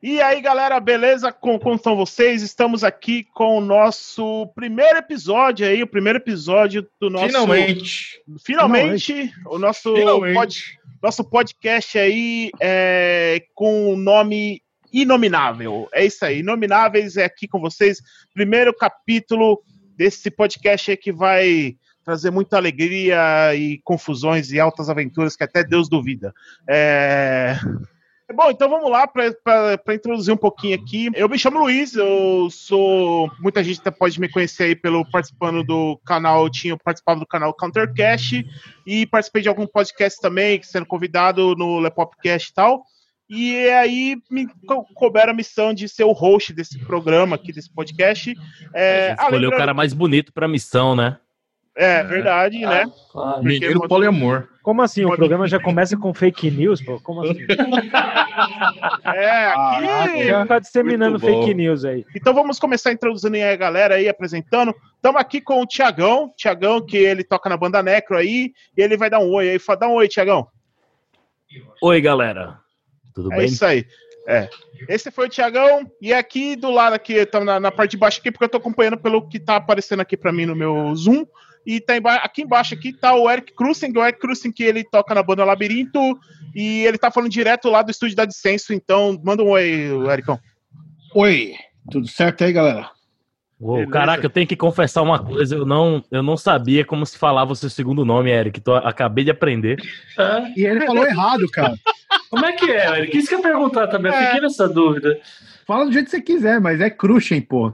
E aí, galera, beleza? Como, como estão vocês? Estamos aqui com o nosso primeiro episódio aí, o primeiro episódio do nosso. Finalmente! Finalmente, Finalmente. o nosso, Finalmente. Pod, nosso podcast aí é, com o nome Inominável. É isso aí, Inomináveis é aqui com vocês. Primeiro capítulo desse podcast aí que vai trazer muita alegria e confusões e altas aventuras que até Deus duvida. É. Bom, então vamos lá para introduzir um pouquinho aqui. Eu me chamo Luiz, eu sou. Muita gente pode me conhecer aí pelo participando do canal. Eu tinha participado do canal Countercast e participei de algum podcast também, sendo convidado no Lepopcast e tal. E aí me couberam a missão de ser o host desse programa aqui, desse podcast. É, escolheu o cara mais bonito para a missão, né? É, verdade, né? Ah, Mineiro poliamor. Como assim? O programa já começa com fake news, pô? Como assim? é, aqui. Ah, tá disseminando fake news aí. Então vamos começar introduzindo aí a galera aí, apresentando. Estamos aqui com o Tiagão. Tiagão, que ele toca na banda Necro aí. E ele vai dar um oi aí. Dá um oi, Tiagão. Oi, galera. Tudo é bem? É isso aí. É. Esse foi o Tiagão. E aqui do lado, aqui, tá na, na, parte de baixo aqui, porque eu tô acompanhando pelo que tá aparecendo aqui para mim no meu Zoom. E tá emba aqui embaixo aqui tá o Eric Cruzen, o Eric Cruzen que ele toca na banda Labirinto e ele tá falando direto lá do estúdio da Dissenso, então manda um oi, Ericão. Oi, tudo certo aí, galera? Uou, caraca, eu tenho que confessar uma coisa, eu não, eu não sabia como se falava o seu segundo nome, Eric, tô, acabei de aprender. É. E ele falou errado, cara. Como é que é, Eric? Isso que eu ia perguntar também, é. fiquei nessa dúvida. Fala do jeito que você quiser, mas é Cruxem, pô.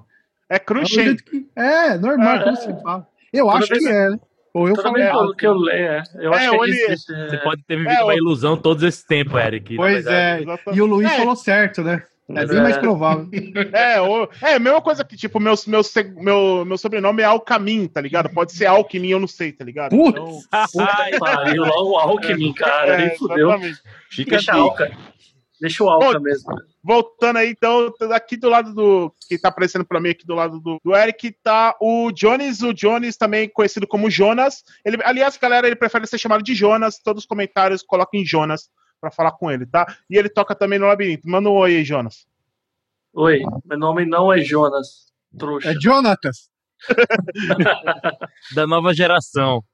É Cruxem? Que... É, normal, é. como você fala. Eu Toda acho que é. Né? Ou eu falei errado. que eu leio, é. Eu é, acho que ele... existe, Você pode ter vivido é, uma ilusão todo esse tempo, Eric. Pois é. E o Luiz falou certo, né? É bem mais provável. É, o, é a mesma coisa que, tipo, meu, meu, meu, meu sobrenome é Alcamin, tá ligado? Pode ser Alckmin, eu não sei, tá ligado? Putz! Então... Ai, pariu, logo Alckmin, cara. É, fudeu. Fica Alca. Deixa o Alca mesmo. Voltando aí, então, aqui do lado do. Que tá aparecendo pra mim aqui do lado do, do Eric, tá o Jones, o Jones, também conhecido como Jonas. Ele, aliás, galera, ele prefere ser chamado de Jonas. Todos os comentários coloquem Jonas para falar com ele, tá? E ele toca também no labirinto. Manda um oi aí, Jonas. Oi, meu nome não é Jonas, trouxa. É Jonatas. da nova geração.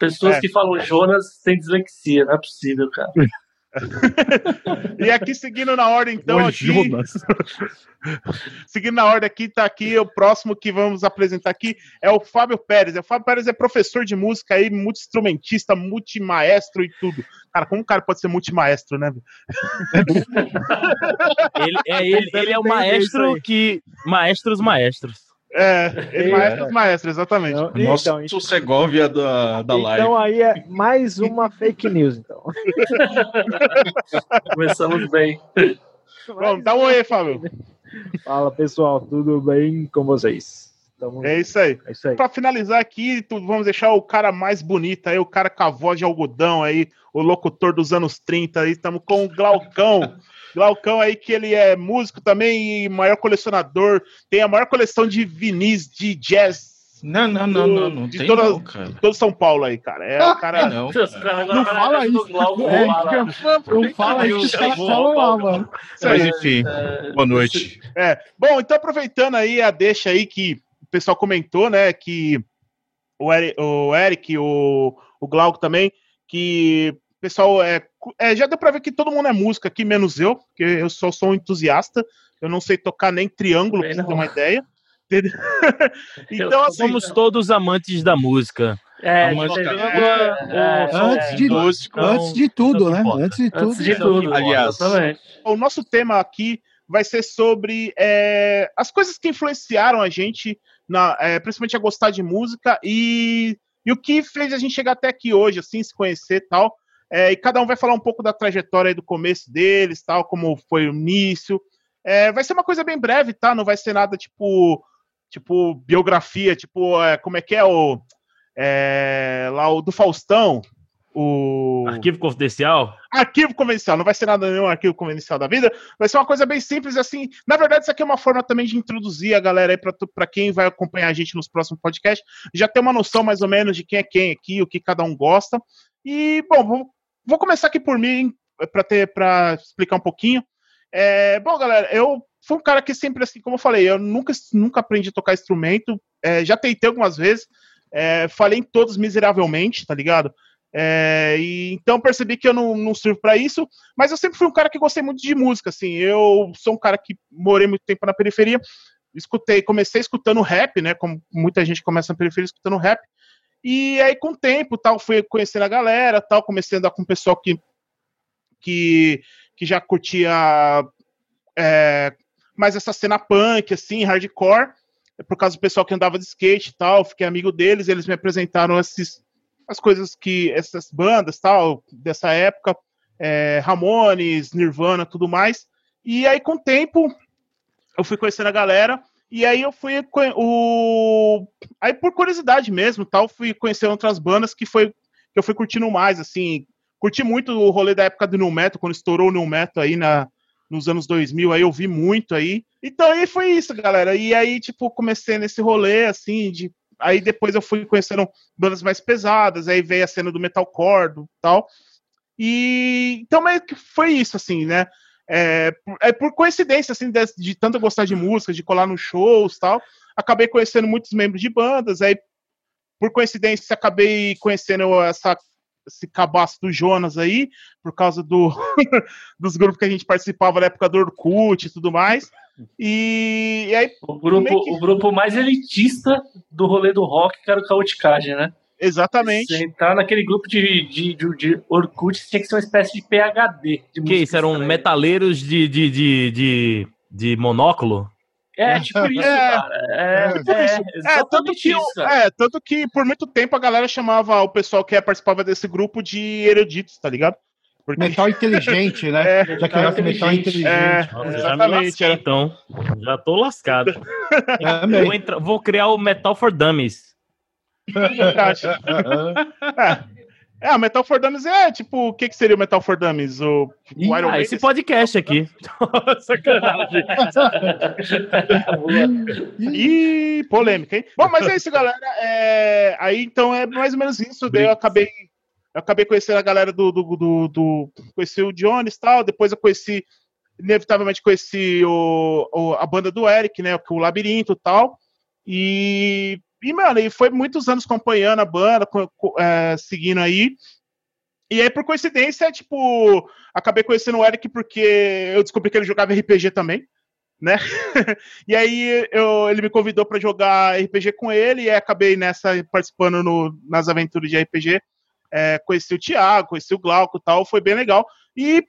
Pessoas é. que falam Jonas têm dislexia, não é possível, cara. e aqui seguindo na ordem, então, Oi, aqui. Jonas. seguindo na ordem aqui, tá aqui o próximo que vamos apresentar aqui é o Fábio Pérez. O Fábio Pérez é professor de música aí, multi-instrumentista, multimaestro e tudo. Cara, como um cara pode ser multimaestro, né? ele, é, ele, ele é o maestro que. Maestros maestros. É, ele é, maestro, maestro, exatamente. Então, Nossa, então, então, Segovia da, da live. Então aí é mais uma fake news, então. Começamos bem. Vamos, dá um oi, Fábio. Fala, pessoal, tudo bem com vocês? Tamo... É isso aí. É isso aí. Pra finalizar aqui, vamos deixar o cara mais bonito aí, o cara com a voz de algodão aí, o locutor dos anos 30 aí, estamos com o Glaucão. Glaucão aí, que ele é músico também e maior colecionador, tem a maior coleção de vinis de jazz não, não, não, não, não de tem toda, não, cara. todo São Paulo aí, cara. É o cara. Não, cara. não fala isso. Não fala isso, os caras falam lá, mano. Mas enfim, é, boa noite. É. Bom, então aproveitando aí a deixa aí que o pessoal comentou, né, que o Eric, o, Eric, o, o Glauco também, que pessoal é, é, já deu para ver que todo mundo é música aqui, menos eu, porque eu só sou um entusiasta. Eu não sei tocar nem triângulo, pra você ter uma ideia. então, assim, somos todos amantes da música. É, é, é, antes, de, antes de tudo, né? Antes de tudo. Antes de tudo, aliás. O nosso tema aqui vai ser sobre é, as coisas que influenciaram a gente, na, é, principalmente a gostar de música e, e o que fez a gente chegar até aqui hoje, assim, se conhecer e tal. É, e cada um vai falar um pouco da trajetória do começo deles, tal, como foi o início. É, vai ser uma coisa bem breve, tá? Não vai ser nada tipo, tipo biografia, tipo, é, como é que é o é, lá o do Faustão, o arquivo confidencial. Arquivo confidencial, não vai ser nada nenhum arquivo confidencial da vida, vai ser uma coisa bem simples assim. Na verdade, isso aqui é uma forma também de introduzir a galera aí para quem vai acompanhar a gente nos próximos podcasts, já ter uma noção mais ou menos de quem é quem aqui, o que cada um gosta. E bom, Vou começar aqui por mim, para ter para explicar um pouquinho. É, bom, galera, eu fui um cara que sempre, assim, como eu falei, eu nunca, nunca aprendi a tocar instrumento. É, já tentei algumas vezes, é, falei em todos miseravelmente, tá ligado? É, e, então percebi que eu não, não sirvo para isso, mas eu sempre fui um cara que gostei muito de música, assim. Eu sou um cara que morei muito tempo na periferia, escutei, comecei escutando rap, né? Como muita gente começa na periferia escutando rap. E aí, com o tempo, tal, fui conhecendo a galera, tal, comecei a andar com o pessoal que, que, que já curtia é, mais essa cena punk, assim, hardcore, por causa do pessoal que andava de skate e tal, fiquei amigo deles, eles me apresentaram esses, as coisas que, essas bandas, tal, dessa época, é, Ramones, Nirvana, tudo mais, e aí, com o tempo, eu fui conhecendo a galera, e aí eu fui o aí por curiosidade mesmo, tal, fui conhecer outras bandas que foi que eu fui curtindo mais, assim, curti muito o rolê da época do New Metal, quando estourou o New Metal aí na nos anos 2000, aí eu vi muito aí. Então aí foi isso, galera. E aí tipo comecei nesse rolê assim de aí depois eu fui conhecendo bandas mais pesadas, aí veio a cena do metalcore, tal. E então meio que foi isso assim, né? É, é por coincidência, assim, de, de tanto gostar de música, de colar nos shows tal, acabei conhecendo muitos membros de bandas, aí por coincidência acabei conhecendo essa, esse cabaço do Jonas aí, por causa do, dos grupos que a gente participava na época do Orkut e tudo mais. E, e aí. O grupo, que... o grupo mais elitista do rolê do rock, que era o Caoticagem, né? Exatamente. Você entrar naquele grupo de, de, de, de Orkut, tinha que ser uma espécie de PHD. De que isso? Eram metaleiros de, de, de, de, de monóculo? É, tipo isso, é, cara. É, tipo é, é, é tanto que, isso, é, tanto que por muito tempo a galera chamava o pessoal que participava desse grupo de eruditos, tá ligado? Porque... Metal inteligente, né? É, já criou metal inteligente. É, Nossa, exatamente. Já então, já tô lascado. É, vou, entrar, vou criar o Metal for Dummies. é. é, o Metal for Dummies é tipo, o que, que seria o Metal for Dummies? O, Ih, o Iron ah, esse podcast aqui. Sacanagem. Ih, polêmica, hein? Bom, mas é isso, galera. É... Aí então é mais ou menos isso. Daí eu acabei. Eu acabei conhecendo a galera do. do, do, do... Conheci o Jones e tal. Depois eu conheci. Inevitavelmente conheci o, o, a banda do Eric, né? O Labirinto e tal. E e, mano, e foi muitos anos acompanhando a banda, é, seguindo aí. E aí, por coincidência, tipo, acabei conhecendo o Eric porque eu descobri que ele jogava RPG também, né? e aí eu, ele me convidou para jogar RPG com ele e acabei nessa participando no, nas aventuras de RPG. É, conheci o Thiago, conheci o Glauco e tal, foi bem legal. E,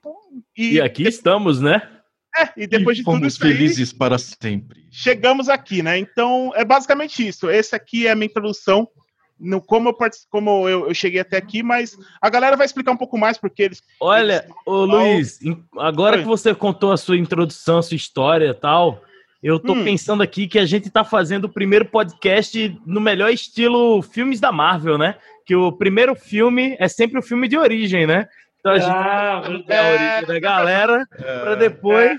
e, e aqui estamos, né? É, e depois e de tudo isso felizes aí, para sempre. Chegamos aqui, né? Então, é basicamente isso. Esse aqui é a minha introdução no como eu como eu, eu, cheguei até aqui, mas a galera vai explicar um pouco mais porque eles. Olha, eles... ô Luiz, agora Oi. que você contou a sua introdução, a sua história e tal, eu tô hum. pensando aqui que a gente tá fazendo o primeiro podcast no melhor estilo filmes da Marvel, né? Que o primeiro filme é sempre o filme de origem, né? Então a gente ah, é a origem da galera é, para depois é.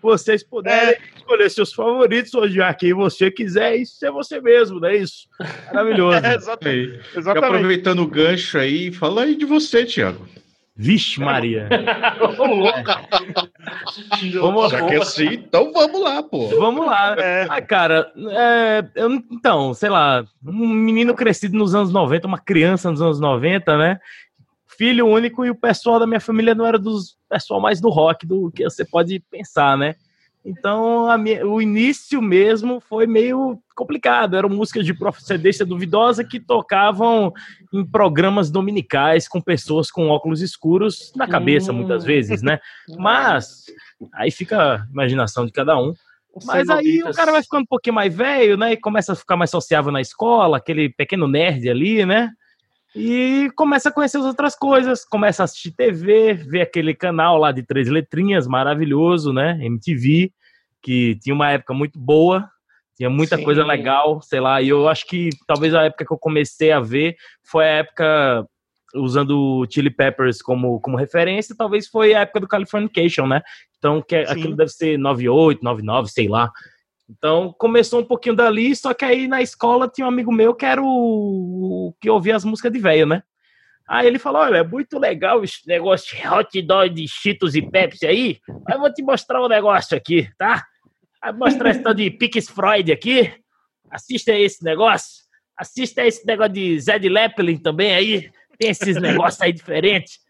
vocês puderem é. escolher seus favoritos, odiar quem você quiser e ser você mesmo, não é isso? Maravilhoso. É, exatamente. exatamente. aproveitando o gancho aí, fala aí de você, Thiago. Vixe, Maria. vamos, Já que é assim, então vamos lá, pô. Vamos lá. É. Ah, cara, é, eu, então, sei lá, um menino crescido nos anos 90, uma criança nos anos 90, né? Filho único e o pessoal da minha família não era dos pessoal mais do rock do que você pode pensar, né? Então, minha, o início mesmo foi meio complicado. Eram músicas de procedência duvidosa que tocavam em programas dominicais com pessoas com óculos escuros na cabeça, hum. muitas vezes, né? Mas aí fica a imaginação de cada um. Mas aí o cara vai ficando um pouquinho mais velho, né? E começa a ficar mais sociável na escola, aquele pequeno nerd ali, né? E começa a conhecer as outras coisas, começa a assistir TV, ver aquele canal lá de três letrinhas, maravilhoso, né? MTV, que tinha uma época muito boa, tinha muita Sim. coisa legal, sei lá, e eu acho que talvez a época que eu comecei a ver foi a época usando o Chili Peppers como, como referência, talvez foi a época do Californication, né? Então, que é, aquilo deve ser 98, 99, sei lá. Então começou um pouquinho dali, só que aí na escola tinha um amigo meu que era o, que ouvia as músicas de velho, né? Aí ele falou: olha, é muito legal esse negócio de hot dog de Cheetos e Pepsi aí. Mas eu vou te mostrar um negócio aqui, tá? Vai mostrar esse tal de Pix Freud aqui. Assista esse negócio. Assista esse negócio de Zed Leppelin também aí. Tem esses negócios aí diferentes.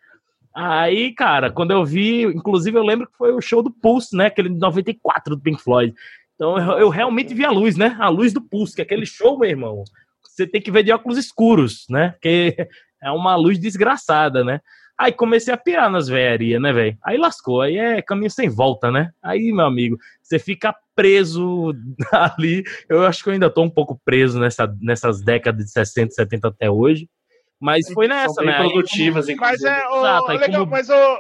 Aí, cara, quando eu vi, inclusive eu lembro que foi o show do Pulse, né? Aquele de 94 do Pink Floyd. Então eu, eu realmente vi a luz, né? A luz do Pulse, que é aquele show, meu irmão. Você tem que ver de óculos escuros, né? Porque é uma luz desgraçada, né? Aí comecei a pirar nas velharias, né, velho? Aí lascou, aí é caminho sem volta, né? Aí, meu amigo, você fica preso ali. Eu acho que eu ainda tô um pouco preso nessa, nessas décadas de 60, 70 até hoje. Mas foi nessa, São bem né? produtivas, aí, inclusive. Mas é, o, Exato, legal, como... mas o...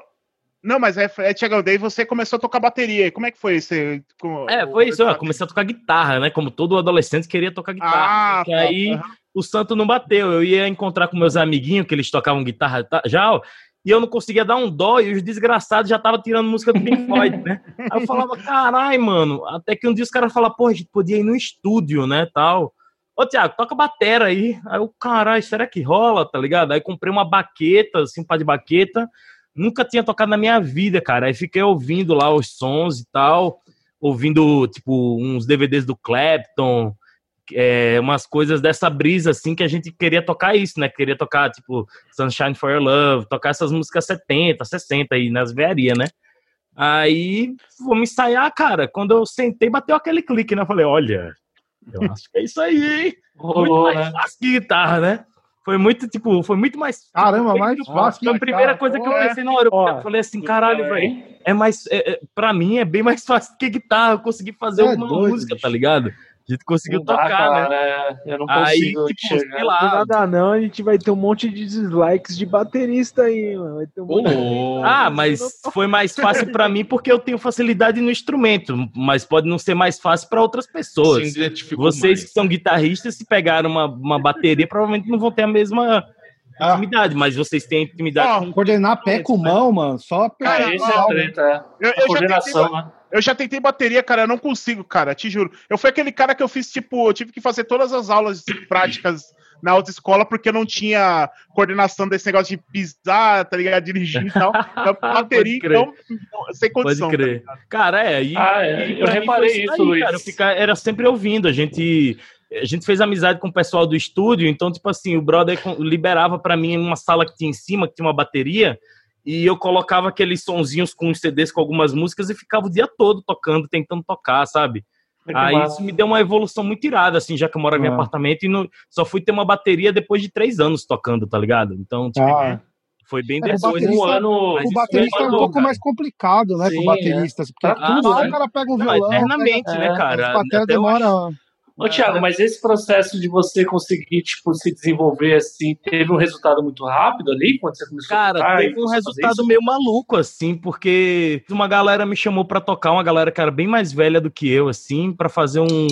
Não, mas é, é Tiagão, daí você começou a tocar bateria. Como é que foi isso? Com, é, foi isso. Eu comecei a tocar guitarra, né? Como todo adolescente queria tocar guitarra. Ah, tá, aí uhum. o santo não bateu. Eu ia encontrar com meus amiguinhos, que eles tocavam guitarra já, e eu não conseguia dar um dó, e os desgraçados já estavam tirando música do Pink Floyd, né? Aí eu falava, carai, mano. Até que um dia os caras falaram, pô, a gente podia ir no estúdio, né, tal. Ô, Thiago, toca batera aí. Aí eu, caralho, será que rola, tá ligado? Aí comprei uma baqueta, assim, um par de baqueta. Nunca tinha tocado na minha vida, cara. Aí fiquei ouvindo lá os sons e tal. Ouvindo, tipo, uns DVDs do Clapton, é, umas coisas dessa brisa, assim, que a gente queria tocar isso, né? Queria tocar, tipo, Sunshine for Your Love, tocar essas músicas 70, 60 aí nas vearias, né? Aí, vamos ensaiar, cara. Quando eu sentei, bateu aquele clique, né? Eu falei, olha, eu acho que é isso aí, hein? Muito mais né? fácil que guitarra, né? Foi muito, tipo, foi muito mais. Caramba, mais fácil. Foi a primeira coisa que eu pensei na hora. Eu falei assim, caralho, velho. É mais. É, é, pra mim é bem mais fácil que guitarra. Eu consegui fazer é uma doido, música, bicho. tá ligado? A gente conseguiu não tocar, dá, né? É, eu não consigo aí, tipo, chegar. Lá, nada não, a gente vai ter um monte de dislikes de baterista aí, mano. Vai ter um monte de... Ah, mas foi mais fácil para mim porque eu tenho facilidade no instrumento, mas pode não ser mais fácil para outras pessoas. Vocês mais. que são guitarristas, se pegaram uma, uma bateria, provavelmente não vão ter a mesma ah. intimidade, mas vocês têm intimidade. Ah, com coordenar pé com né? mão, mano, só pegar. Ah, isso é treta. Eu, eu coordenação, né? Eu já tentei bateria, cara, eu não consigo, cara, te juro. Eu fui aquele cara que eu fiz, tipo, eu tive que fazer todas as aulas práticas na autoescola porque eu não tinha coordenação desse negócio de pisar, tá ligado? Dirigir e tal. Então, bateria, então, sem condição. Pode crer. Tá cara, é, e, ah, é. E eu reparei isso, aí, Luiz. Cara, ficar, era sempre ouvindo, a gente a gente fez amizade com o pessoal do estúdio, então, tipo assim, o brother liberava para mim uma sala que tinha em cima, que tinha uma bateria, e eu colocava aqueles sonzinhos com os CDs com algumas músicas e ficava o dia todo tocando, tentando tocar, sabe? É Aí massa. isso me deu uma evolução muito irada, assim, já que eu moro em ah. apartamento e no, só fui ter uma bateria depois de três anos tocando, tá ligado? Então, tipo, ah. foi bem é, depois um ano. O baterista é um pouco mais complicado, né, Sim, com bateristas, é. porque ah, tudo, né? o cara pega um violão. Não, eternamente, pega, né, cara? A demora. Ô, Thiago, mas esse processo de você conseguir, tipo, se desenvolver assim, teve um resultado muito rápido ali, quando você começou Cara, a tocar? Cara, teve um resultado meio maluco, assim, porque uma galera me chamou para tocar, uma galera que era bem mais velha do que eu, assim, para fazer um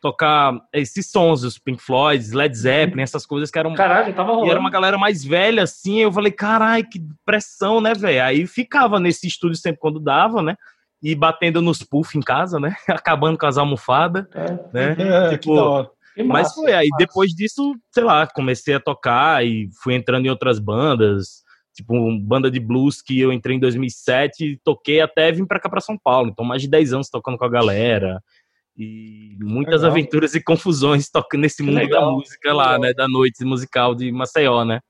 tocar esses sons, os Pink Floyd, Led Zeppelin, essas coisas que eram. Caralho, tava rolando. E era uma galera mais velha, assim. Eu falei, caralho, que pressão, né, velho? Aí ficava nesse estúdio sempre quando dava, né? E batendo nos puff em casa, né? Acabando com as almofadas, é. né? É, tipo, mas foi aí depois disso, sei lá, comecei a tocar e fui entrando em outras bandas, tipo uma banda de blues que eu entrei em 2007 e toquei até vim para cá para São Paulo. Então mais de 10 anos tocando com a galera e muitas legal. aventuras e confusões tocando nesse mundo legal. da música lá, né, da noite musical de Maceió, né?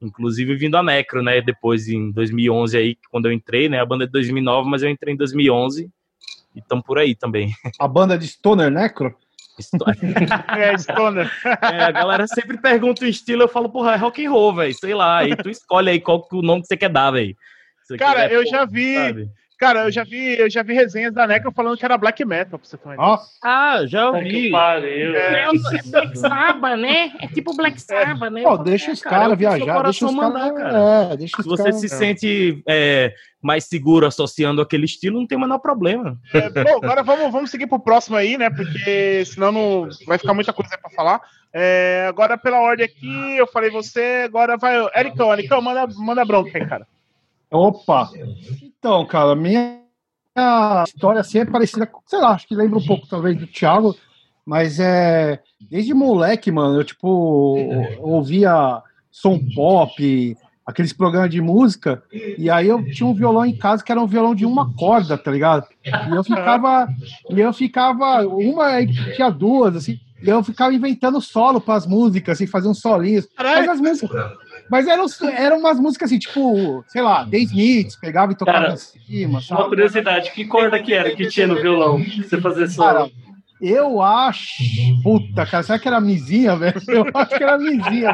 Inclusive vindo a Necro, né? Depois em 2011 aí, quando eu entrei, né? A banda é de 2009, mas eu entrei em 2011 e estão por aí também. A banda de Stoner Necro? é, Stoner. É, a galera sempre pergunta o estilo, eu falo, porra, é rock and roll, velho, sei lá. Aí tu escolhe aí qual que o nome que você quer dar, velho. Cara, eu já vi, sabe? Cara, eu já vi, eu já vi resenhas da NECA falando que era black metal, pra você ter Nossa. Ah, já ouvi. Pariu, é, é Black Sabbath, né? É tipo Black Sabbath, né? Pô, deixa os caras cara, viajar, deixa os mandar, cara. cara. É, deixa os se você cara, se sente é, mais seguro associando aquele estilo, não tem o menor problema. É, bom, agora vamos, vamos seguir pro próximo aí, né? Porque senão não vai ficar muita coisa pra falar. É, agora, pela ordem aqui, eu falei você, agora vai. Ericão, Ericão, manda, manda bronca aí, cara. Opa! Então, cara, minha história assim é parecida, sei lá, acho que lembra um pouco talvez do Thiago, mas é desde moleque, mano, eu tipo ouvia som pop, aqueles programas de música, e aí eu tinha um violão em casa que era um violão de uma corda, tá ligado? E eu ficava, e eu ficava, uma tinha duas, assim, e eu ficava inventando solo para as músicas, assim, fazer uns solinhos. Mas as músicas. Mas eram, eram umas músicas assim, tipo, sei lá, The Smiths, pegava e tocava Cara, em cima. Sabe? Uma curiosidade, que corda que era que tinha no violão? Você fazer solo? Eu acho. Puta, cara, será que era mizinha, velho? Eu acho que era mizinha.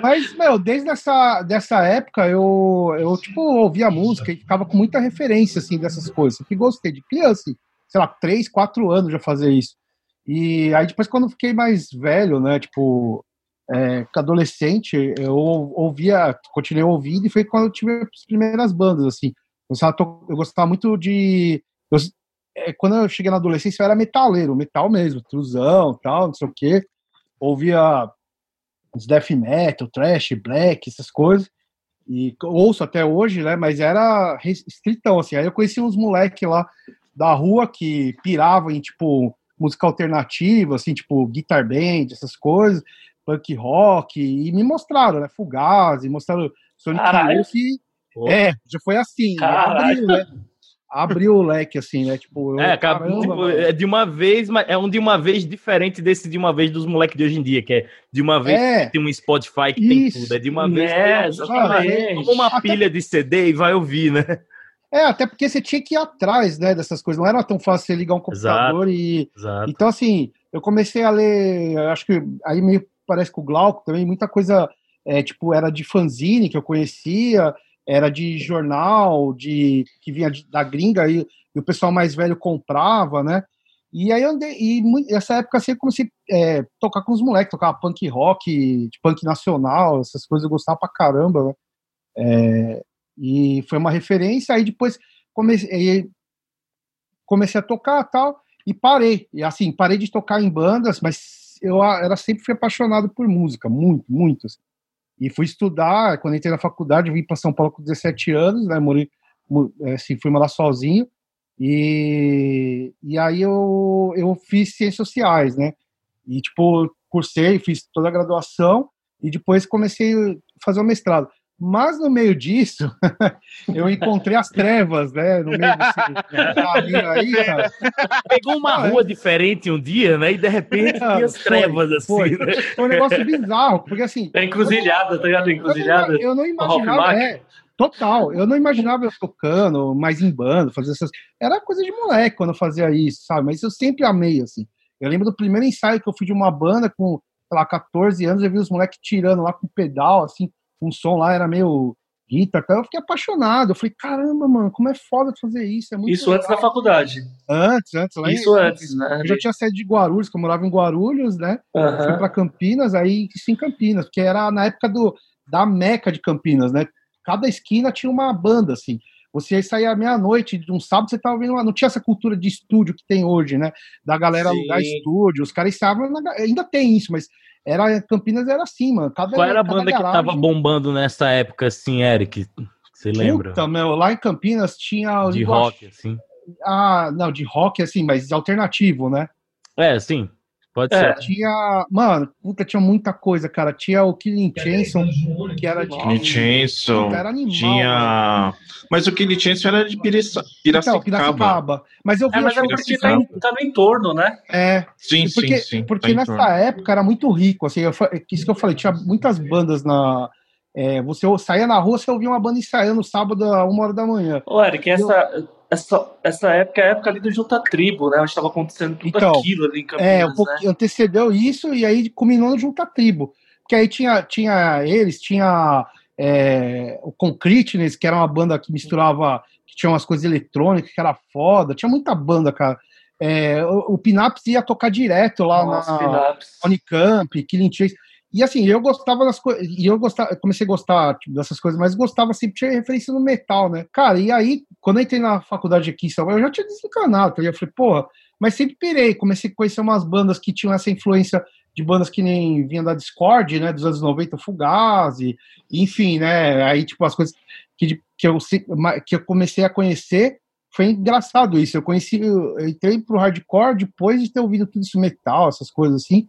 Mas, meu, desde essa dessa época eu, eu, tipo, ouvia música e ficava com muita referência, assim, dessas coisas. que gostei de criança, sei lá, três, quatro anos já fazer isso. E aí depois, quando eu fiquei mais velho, né, tipo, é, adolescente, eu ouvia, continuei ouvindo e foi quando eu tive as primeiras bandas, assim. Eu gostava muito de. Eu, é, quando eu cheguei na adolescência, eu era metaleiro, metal mesmo, truzão, tal, não sei o quê. Ouvia os death metal, trash, black, essas coisas. E ouço até hoje, né? Mas era restritão, assim. Aí eu conheci uns moleques lá da rua que piravam em, tipo, música alternativa, assim, tipo, guitar band, essas coisas, punk rock, e me mostraram, né? Fugaz, e mostraram Sonic Youth. É, já foi assim. Abriu, né? abriu o leque, assim, né? Tipo, eu, é, caramba, tipo, é de uma vez, mas é um de uma vez diferente desse de uma vez dos moleques de hoje em dia, que é de uma vez é, tem um Spotify que isso, tem tudo, é de uma vez. É, exatamente. uma até, pilha de CD e vai ouvir, né? É, até porque você tinha que ir atrás, né, dessas coisas. Não era tão fácil você ligar um computador exato, e. Exato. Então, assim, eu comecei a ler, acho que aí meio parece com o Glauco também, muita coisa, é, tipo, era de fanzine que eu conhecia, era de jornal, de que vinha de, da gringa e, e, o pessoal mais velho comprava, né? E aí eu andei, e nessa época assim eu comecei a é, tocar com os moleques, tocar punk rock, punk nacional, essas coisas eu gostava pra caramba, né? É, e foi uma referência, aí depois comecei, comecei a tocar tal, e parei. E assim, parei de tocar em bandas, mas eu era sempre fui apaixonado por música, muito, muito. Assim. E fui estudar, quando entrei na faculdade, vim para São Paulo com 17 anos, né, morei, é, assim, fui morar sozinho, e, e aí eu, eu fiz ciências sociais, né, e tipo, cursei, fiz toda a graduação, e depois comecei a fazer o mestrado. Mas no meio disso, eu encontrei as trevas, né? No meio desse aí, cara. Pegou uma rua diferente um dia, né? E de repente tinha as trevas, assim. Foi, né? foi um negócio bizarro, porque assim. É encruzilhada, tá ligado? Encruzilhada. Eu não, eu não imaginava. É, total, eu não imaginava eu tocando, mais em bando, fazer essas. Era coisa de moleque quando eu fazia isso, sabe? Mas eu sempre amei, assim. Eu lembro do primeiro ensaio que eu fui de uma banda com, sei lá, 14 anos, eu vi os moleques tirando lá com pedal, assim um som lá era meio guitar, eu fiquei apaixonado. Eu falei, caramba, mano, como é foda fazer isso. É isso legal. antes da faculdade. Antes, antes. Lá isso em, antes, né? Eu já tinha saído de Guarulhos, que eu morava em Guarulhos, né? Uhum. Fui pra Campinas, aí isso em Campinas, porque era na época do, da meca de Campinas, né? Cada esquina tinha uma banda, assim. Você saía meia-noite de um sábado, você tava vendo lá, não tinha essa cultura de estúdio que tem hoje, né? Da galera Sim. alugar estúdio, os caras estavam, ainda tem isso, mas era Campinas era assim, mano. Cada, Qual era a banda garagem... que tava bombando nessa época, assim, Eric? Você lembra? Puta, meu, lá em Campinas tinha. De rock, assim. Ah, não, de rock, assim, mas alternativo, né? É, sim. Pode é, ser. Tinha. Mano, puta, tinha muita coisa, cara. Tinha o Killing Chanson, que era de. Killing Chanson. Era animal. Tinha. Mas o Killing Chanson era de Piriça... Piracicaba. Então, Piracicaba. Mas eu vi. É, mas é porque tá, tá, no entorno, né? É. Sim, porque, sim, sim. Porque tá nessa época era muito rico, assim. Eu, isso que eu falei, tinha muitas bandas na. É, você saía na rua, você ouvia uma banda ensaiando sábado a uma hora da manhã. Ô, Eric, essa. Eu essa, essa época é a época ali do Junta Tribo, né? Onde estava acontecendo tudo então, aquilo ali em Campinas, É, um pouco, né? antecedeu isso e aí culminou no Junta Tribo. Que aí tinha, tinha eles, tinha é, o Concreteness, que era uma banda que misturava, que tinha umas coisas eletrônicas, que era foda. Tinha muita banda, cara. É, o, o Pinaps ia tocar direto lá Nossa, na Unicamp, Killing Chase. E assim, eu gostava das coisas. E eu gostava, comecei a gostar tipo, dessas coisas, mas gostava sempre, tinha referência no metal, né? Cara, e aí, quando eu entrei na faculdade aqui em eu já tinha desencanado, tá? eu falei, porra, mas sempre pirei, comecei a conhecer umas bandas que tinham essa influência de bandas que nem vinham da Discord, né? Dos anos 90, Fugazi, enfim, né? Aí, tipo, as coisas que, que, eu, que eu comecei a conhecer. Foi engraçado isso. Eu conheci, eu entrei pro hardcore depois de ter ouvido tudo isso metal, essas coisas assim.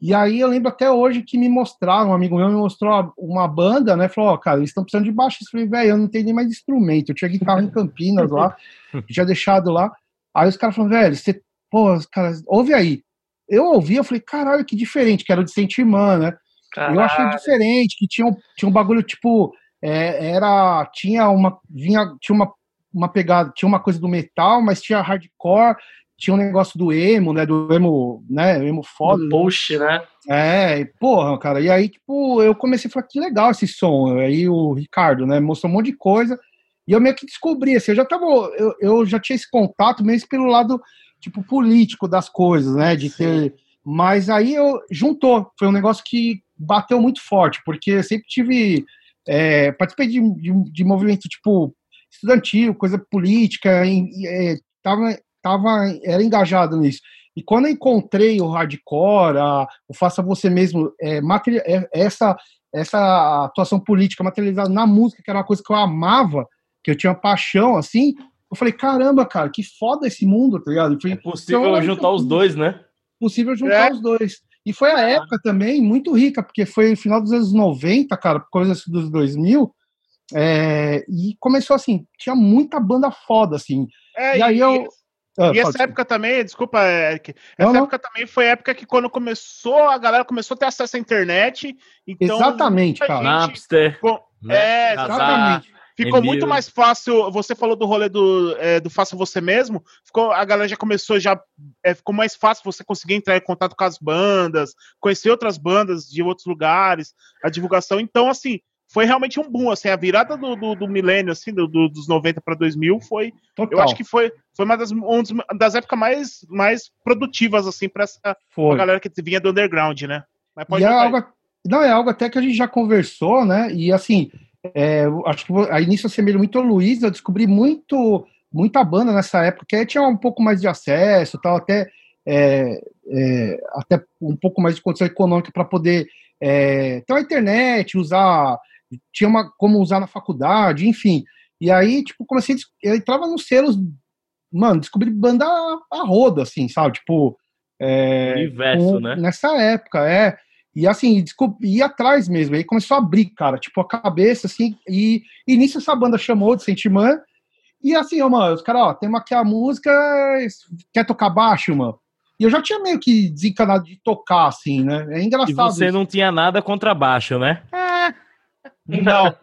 E aí eu lembro até hoje que me mostraram, um amigo meu me mostrou uma banda, né? Falou, ó, oh, cara, eles estão precisando de baixo. Eu falei, velho, eu não tenho nem mais instrumento. Eu tinha guitarra em Campinas lá, tinha deixado lá. Aí os caras falaram, velho, você, pô, cara, ouve aí. Eu ouvi, eu falei, caralho, que diferente, que era o de Sentimã, né? Caralho. Eu achei diferente, que tinha um, tinha um bagulho, tipo, é, era, tinha uma, vinha, tinha uma, uma pegada, tinha uma coisa do metal, mas tinha hardcore, tinha um negócio do emo, né? Do emo, né? Emo foda. Do push, né? É, porra, cara. E aí, tipo, eu comecei a falar que legal esse som. Aí o Ricardo, né, mostrou um monte de coisa. E eu meio que descobri, assim, eu já tava. Eu, eu já tinha esse contato mesmo pelo lado, tipo, político das coisas, né? De Sim. ter. Mas aí eu juntou. Foi um negócio que bateu muito forte, porque eu sempre tive. É, participei de, de, de movimento, tipo, estudantil, coisa política, e, é, tava tava, era engajado nisso. E quando eu encontrei o hardcore, a, o faça você mesmo, é, é, essa, essa atuação política materializada na música, que era uma coisa que eu amava, que eu tinha paixão, assim, eu falei, caramba, cara, que foda esse mundo, tá ligado? Falei, é possível então, juntar os dois, né? Possível juntar é. os dois. E foi a época também muito rica, porque foi no final dos anos 90, cara, coisa dos 2000, é, e começou assim, tinha muita banda foda, assim. É, e aí eu... Ah, e essa época também, desculpa, Eric, essa não, época não. também foi a época que quando começou, a galera começou a ter acesso à internet. Então, exatamente, cara. Napster. Com, né? É, exatamente. Ficou muito mais fácil. Você falou do rolê do, é, do faça você mesmo. Ficou, a galera já começou, já é, ficou mais fácil você conseguir entrar em contato com as bandas, conhecer outras bandas de outros lugares, a divulgação. Então, assim, foi realmente um boom, assim, a virada do, do, do milênio, assim, do, do, dos 90 para 2000 foi, Total. eu acho que foi, foi uma das, um das épocas mais, mais produtivas, assim, para essa pra galera que vinha do underground, né? Mas pode e é algo, não, é algo até que a gente já conversou, né, e assim, é, acho que a início assemelha muito ao Luiz, eu descobri muito, muita banda nessa época, que tinha um pouco mais de acesso, tal, até, é, é, até um pouco mais de condição econômica para poder é, ter uma internet, usar tinha uma, como usar na faculdade, enfim. E aí, tipo, comecei, eu entrava nos selos, mano, descobri banda a roda, assim, sabe? Tipo, é, Universo, com, né? Nessa época, é. E assim, descobri, ia atrás mesmo, aí começou a abrir, cara, tipo, a cabeça, assim, e, e nisso essa banda chamou de Sentimã, e assim, ó, mano, os caras, ó, temos aqui a música, quer tocar baixo, mano? E eu já tinha meio que desencanado de tocar, assim, né? É engraçado. E você isso. não tinha nada contra baixo, né? É, não.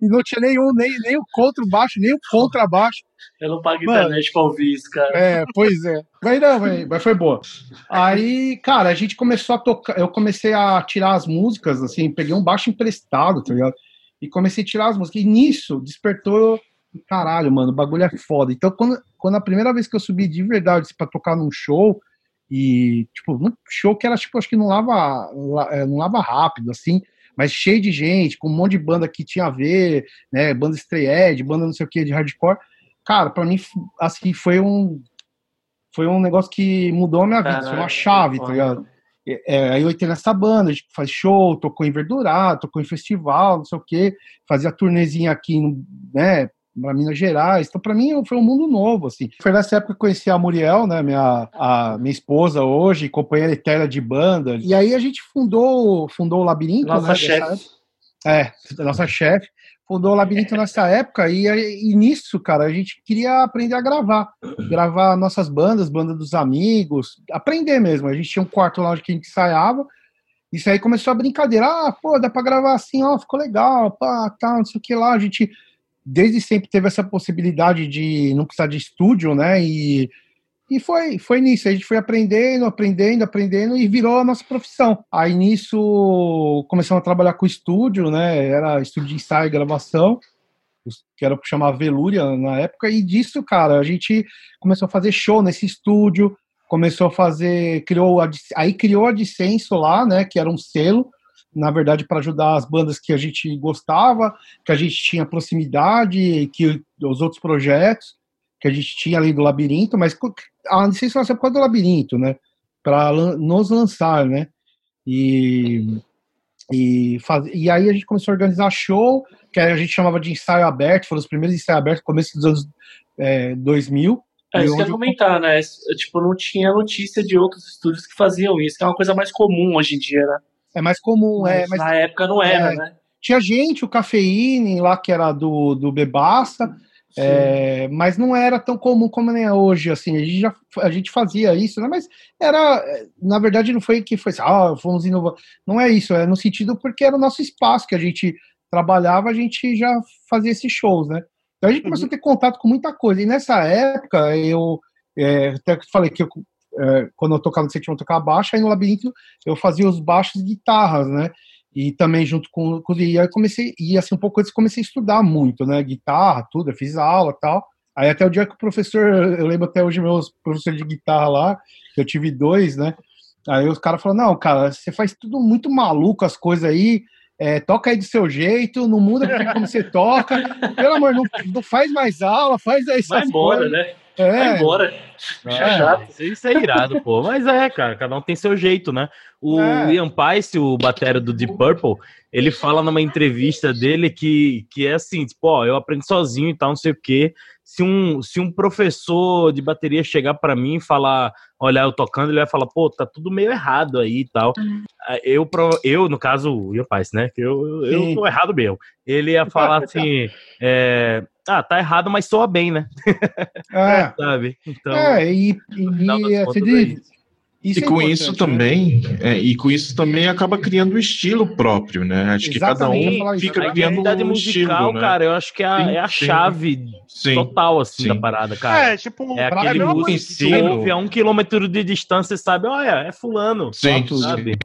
e não tinha nenhum, nem, nem o contra baixo, nem o contra baixo. Eu não pago Mano, internet pra ouvir isso, cara. É, pois é. Mas não, mas foi boa. Aí, cara, a gente começou a tocar. Eu comecei a tirar as músicas, assim, peguei um baixo emprestado, tá ligado? E comecei a tirar as músicas. E nisso despertou. Caralho, mano, o bagulho é foda. Então, quando, quando a primeira vez que eu subi de verdade pra tocar num show, e, tipo, um show que era, tipo, acho que não lava, é, não lava rápido, assim mas cheio de gente, com um monte de banda que tinha a ver, né, banda Stray banda não sei o que, de hardcore. Cara, para mim, assim, foi um foi um negócio que mudou a minha vida, foi uma chave, tá ligado? É, aí eu entrei nessa banda, a gente faz show, tocou em Verdurado, tocou em festival, não sei o que, fazia turnezinha aqui, né, para Minas Gerais. Então, para mim, foi um mundo novo, assim. Foi nessa época que eu conheci a Muriel, né, minha, a minha esposa hoje, companheira eterna de banda. E aí a gente fundou, fundou o Labirinto, nossa né, chefe. É, nossa chefe. Fundou o Labirinto nessa época e, e nisso, cara, a gente queria aprender a gravar. Gravar nossas bandas, banda dos amigos, aprender mesmo. A gente tinha um quarto lá onde a gente ensaiava, isso aí começou a brincadeira. Ah, pô, dá pra gravar assim, ó, ficou legal, pá, tá, não sei o que lá. A gente desde sempre teve essa possibilidade de não precisar de estúdio, né? E, e foi, foi nisso. A gente foi aprendendo, aprendendo, aprendendo e virou a nossa profissão. Aí nisso começamos a trabalhar com estúdio, né? Era estúdio de ensaio e gravação, que era chamar Velúria na época. E disso, cara, a gente começou a fazer show nesse estúdio, começou a fazer, criou a, aí criou a Dissenso lá, né? Que era um selo na verdade, para ajudar as bandas que a gente gostava, que a gente tinha proximidade, que os outros projetos que a gente tinha além do Labirinto, mas a licença nasceu por causa do Labirinto, né? Para nos lançar, né? E, e, faz, e aí a gente começou a organizar show, que a gente chamava de ensaio aberto, foram os primeiros ensaios abertos, começo dos anos é, 2000, É isso que eu ia comentar, né? Tipo, não tinha notícia de outros estúdios que faziam isso, que é uma coisa mais comum hoje em dia, né? É mais comum, é. Mas na época não era, é, né? Tinha gente, o Cafeíne lá, que era do, do Bebaça, é, mas não era tão comum como nem é hoje, assim, a gente, já, a gente fazia isso, né, mas era, na verdade não foi que foi assim, ah, fomos inovar, não é isso, é no sentido porque era o nosso espaço que a gente trabalhava, a gente já fazia esses shows, né, então a gente começou uhum. a ter contato com muita coisa, e nessa época eu, é, até falei que eu, é, quando eu tocava no sétimo, eu tocava baixo, aí no Labirinto eu fazia os baixos e guitarras, né, e também junto com, com e aí comecei e assim um pouco antes comecei a estudar muito né guitarra tudo eu fiz aula tal aí até o dia que o professor eu lembro até hoje meus professores de guitarra lá eu tive dois né aí os caras falaram não cara você faz tudo muito maluco as coisas aí é, toca aí do seu jeito, não muda como você toca. Pelo amor, não, não faz mais aula, faz aí. Vai embora, coisas. né? É. Vai embora. É. Chato. Isso é irado, pô. Mas é, cara, cada um tem seu jeito, né? O é. Ian Paice, o batera do Deep Purple, ele fala numa entrevista dele que, que é assim, tipo, ó, eu aprendi sozinho e tal, não sei o quê. Se um, se um professor de bateria chegar para mim e falar, olhar eu tocando, ele vai falar, pô, tá tudo meio errado aí e tal. Uhum. Eu, eu, no caso, o Paice, né? Eu, eu, eu tô errado mesmo. Ele ia falar assim, é, ah, tá errado, mas soa bem, né? É. Sabe? Então, é, e, e, é, isso e é com isso né? também, é, e com isso também acaba criando um estilo próprio, né? Acho Exatamente. que cada um fica a criando um musical, estilo, né? cara, eu acho que é a, sim, é a chave sim, total, assim, sim. da parada, cara. É, tipo, é aquele músico que ouve a um quilômetro de distância e sabe, olha, é fulano. Sim, sabe?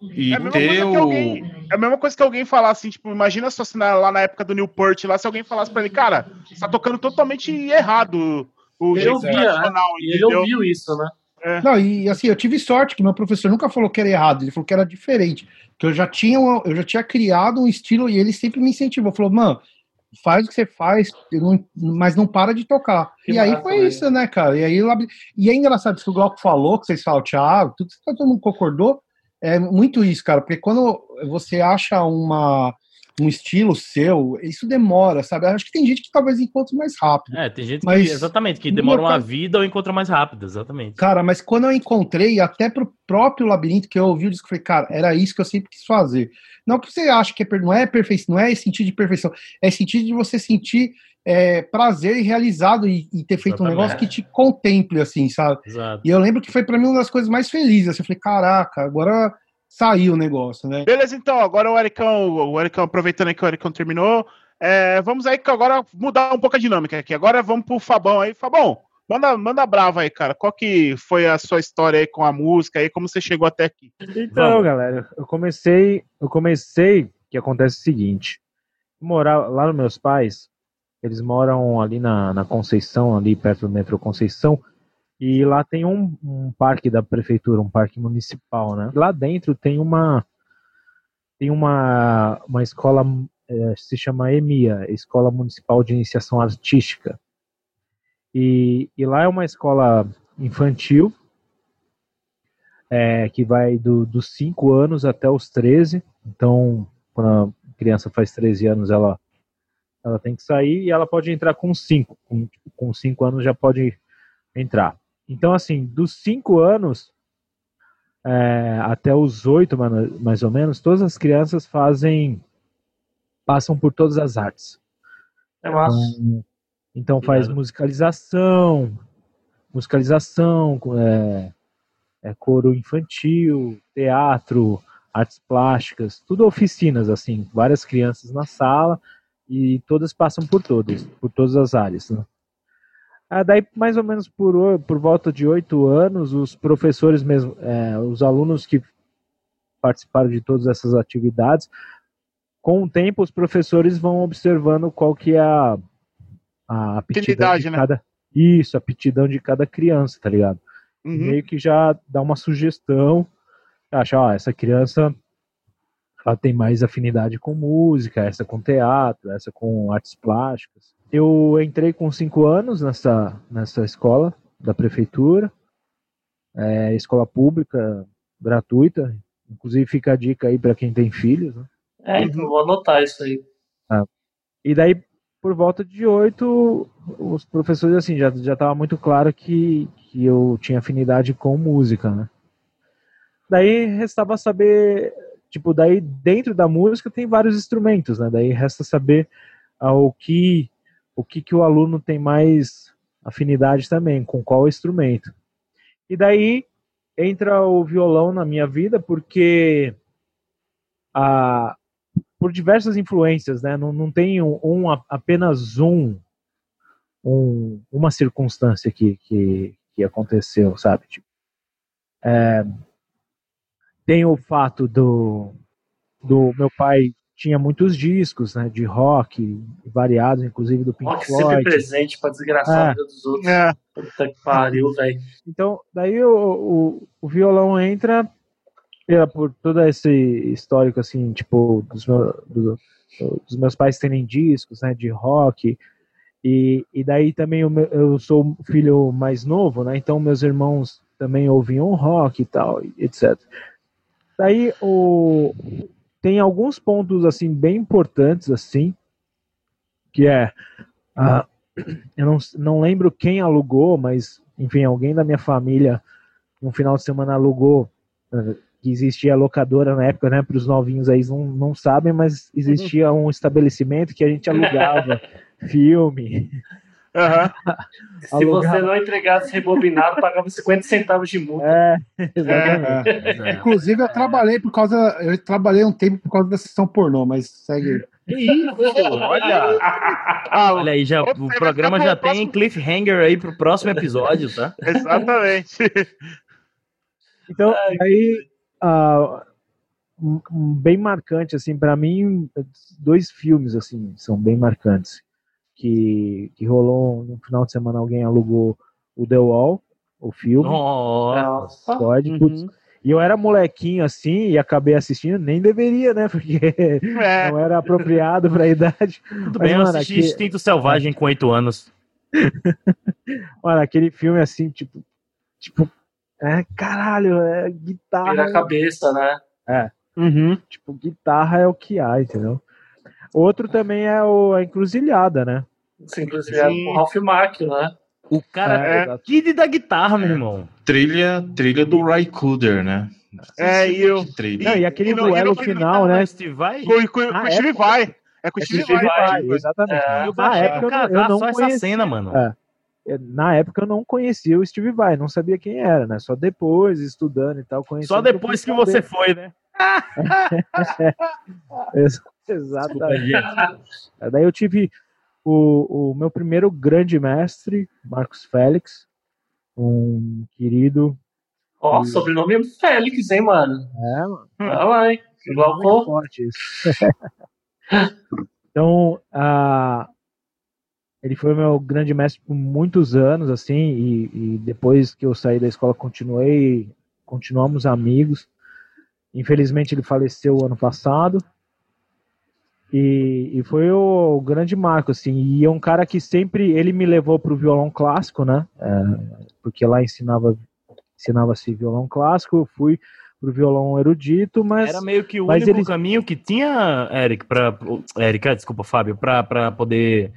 E é a, ter o... alguém, é a mesma coisa que alguém falar assim, tipo, imagina se lá na época do Newport, lá, se alguém falasse pra ele, cara, você tá tocando totalmente errado o ele ouvia, né? Ele ouviu isso, né? É. Não, e assim, eu tive sorte que meu professor nunca falou que era errado, ele falou que era diferente. Que eu já tinha, eu já tinha criado um estilo e ele sempre me incentivou. Falou, mano, faz o que você faz, não, mas não para de tocar. Que e massa, aí foi isso, né, cara? E aí e é engraçado que o Glauco falou, que vocês falam, Thiago, tudo todo mundo concordou. É muito isso, cara, porque quando você acha uma um estilo seu, isso demora, sabe? Acho que tem gente que talvez encontre mais rápido. É, tem gente mas que, exatamente, que demora uma vida ou encontra mais rápido, exatamente. Cara, mas quando eu encontrei, até pro próprio labirinto que eu ouvi, disse que falei, cara, era isso que eu sempre quis fazer. Não que você acha que é, não é perfeição, não é sentido de perfeição, é sentido de você sentir é, prazer e realizado e, e ter feito Exatamente. um negócio que te contemple, assim, sabe? Exato. E eu lembro que foi para mim uma das coisas mais felizes. Assim, eu falei, caraca, agora saiu o negócio, né? Beleza, então, agora o Ericão, o Ericão, aproveitando aí que o Ericão terminou, é, vamos aí que agora mudar um pouco a dinâmica aqui. Agora vamos pro Fabão aí. Fabão, manda, manda brava aí, cara. Qual que foi a sua história aí com a música aí? Como você chegou até aqui? Então, vamos. galera, eu comecei, eu comecei, que acontece o seguinte, morar lá nos meus pais, eles moram ali na, na Conceição, ali perto do metrô Conceição, e lá tem um, um parque da prefeitura, um parque municipal, né? Lá dentro tem uma tem uma, uma escola é, se chama EMIA, Escola Municipal de Iniciação Artística. E, e lá é uma escola infantil é, que vai do, dos 5 anos até os 13. Então, quando a criança faz 13 anos, ela, ela tem que sair e ela pode entrar com 5. Com 5 anos já pode entrar. Então, assim, dos cinco anos é, até os oito, mais ou menos, todas as crianças fazem, passam por todas as artes. É massa. Então, então faz musicalização, musicalização, é, é, coro infantil, teatro, artes plásticas, tudo oficinas, assim, várias crianças na sala e todas passam por todas, por todas as áreas. Né? Ah, daí, mais ou menos por, por volta de oito anos, os professores mesmo, é, os alunos que participaram de todas essas atividades, com o tempo os professores vão observando qual que é a, a aptidão de né? cada... Isso, a aptidão de cada criança, tá ligado? Uhum. Meio que já dá uma sugestão, acha, ó, essa criança ela tem mais afinidade com música, essa com teatro, essa com artes plásticas. Eu entrei com cinco anos nessa, nessa escola da prefeitura, é, escola pública, gratuita. Inclusive fica a dica aí para quem tem filhos. Né? É, então vou anotar isso aí. Ah. E daí, por volta de oito, os professores, assim, já, já tava muito claro que, que eu tinha afinidade com música, né? Daí restava saber, tipo, daí dentro da música tem vários instrumentos, né? Daí resta saber ah, o que o que, que o aluno tem mais afinidade também, com qual instrumento. E daí entra o violão na minha vida porque a, por diversas influências, né? Não, não tem um, um apenas um, um, uma circunstância que, que, que aconteceu, sabe? Tipo, é, tem o fato do, do meu pai tinha muitos discos, né, de rock, variados, inclusive do Pink rock Floyd. sempre presente para desgraçar é. a vida dos outros. É. Puta que pariu, velho. Então, daí o, o, o, violão entra por todo esse histórico, assim, tipo, dos, meu, do, dos meus pais terem discos, né, de rock, e, e daí também eu, eu sou filho mais novo, né, então meus irmãos também ouviam rock e tal, etc. Daí o tem alguns pontos assim bem importantes assim, que é uh, eu não, não lembro quem alugou, mas enfim, alguém da minha família no final de semana alugou uh, que existia locadora na época, né? Para os novinhos aí não, não sabem, mas existia um estabelecimento que a gente alugava filme, Uhum. Se você não entregasse rebobinado, pagava 50 centavos de multa. É, exatamente. É. É. Inclusive, eu trabalhei por causa. Eu trabalhei um tempo por causa da sessão pornô, mas segue. olha! Ah, olha aí, já, o programa já tem cliffhanger aí pro próximo episódio, tá? Exatamente. Então, aí. Uh, bem marcante assim para mim dois filmes assim são bem marcantes que, que rolou no final de semana, alguém alugou o The Wall, o filme. Nossa! Pode, uhum. E eu era molequinho assim e acabei assistindo, nem deveria, né? Porque é. não era apropriado para a idade. Tudo Mas, bem, mano, eu assisti aqui... Instinto Selvagem com oito anos. mano, aquele filme assim, tipo. Tipo, é caralho, é guitarra. Vira a cabeça, né? É. Uhum. Tipo, guitarra é o que há, entendeu? Outro também é o, a Encruzilhada, né? Sim, Encruzilhada com o Ralph Macchio, né? O cara é, é kid da guitarra, meu irmão. Trilha, trilha do Ray Cooder, né? É, e eu. Não, e aquele e no, duelo e final, né? Steve Vai? Com, com, com o Steve Vai. É com o Steve, Steve Vai. Vai. Exatamente. É. Na época eu, eu não só conhecia. essa cena, mano. É. Na época eu não conhecia o Steve Vai, não sabia quem era, né? Só depois, estudando e tal, conheci. Só depois que, que você foi, né? Exatamente. Daí eu tive o, o meu primeiro grande mestre, Marcos Félix, um querido. Ó, oh, e... sobrenome é Félix, hein, mano? É, mano. Ah, lá, hein? Igual pô. Forte isso. então, uh, ele foi meu grande mestre por muitos anos, assim, e, e depois que eu saí da escola continuei, continuamos amigos. Infelizmente ele faleceu ano passado. E, e foi o, o, grande marco, assim. E é um cara que sempre ele me levou para o violão clássico, né? É, porque lá ensinava ensinava-se violão clássico. Eu fui pro violão erudito, mas era meio que o único ele... caminho que tinha, Eric, para Eric, desculpa, Fábio, para poder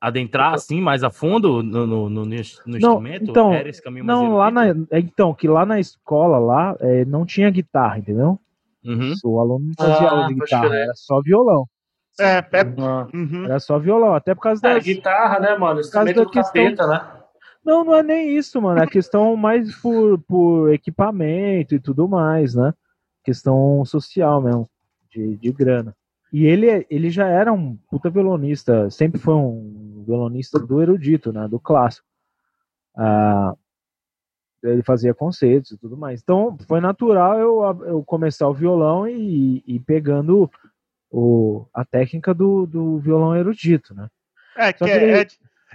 adentrar assim mais a fundo no, no, no, no não, instrumento? Então, era esse caminho mais não, lá na, então que lá na escola lá é, não tinha guitarra, entendeu? Uhum. O aluno não fazia ah, aula de guitarra, era só violão. É, é uhum. Era só violão, até por causa da. É, guitarra, né, mano? Por causa da questão... Capeta, né? Não, não é nem isso, mano. É questão mais por, por equipamento e tudo mais, né? Questão social mesmo, de, de grana. E ele, ele já era um puta violonista, sempre foi um violonista do erudito, né? Do clássico. Ah, ele fazia concertos e tudo mais. Então, foi natural eu, eu começar o violão e, e pegando o, a técnica do, do violão erudito, né? É, que, que é, ele... é, é,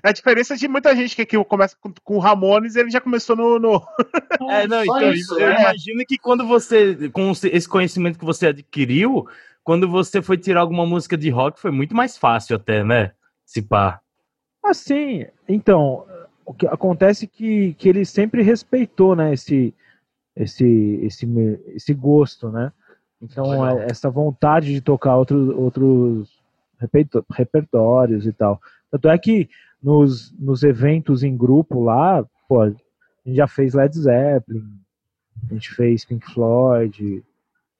a diferença de muita gente que aqui começa com, com o Ramones ele já começou no. no... É, não, então, isso, eu é. imagino que quando você, com esse conhecimento que você adquiriu, quando você foi tirar alguma música de rock, foi muito mais fácil até, né? Se pá. Assim, então, o que acontece que, que ele sempre respeitou, né, esse, esse, esse, esse gosto, né? Então, Legal. É, essa vontade de tocar outros, outros repertórios e tal. Tanto é que nos, nos eventos em grupo lá, pô, a gente já fez Led Zeppelin, a gente fez Pink Floyd,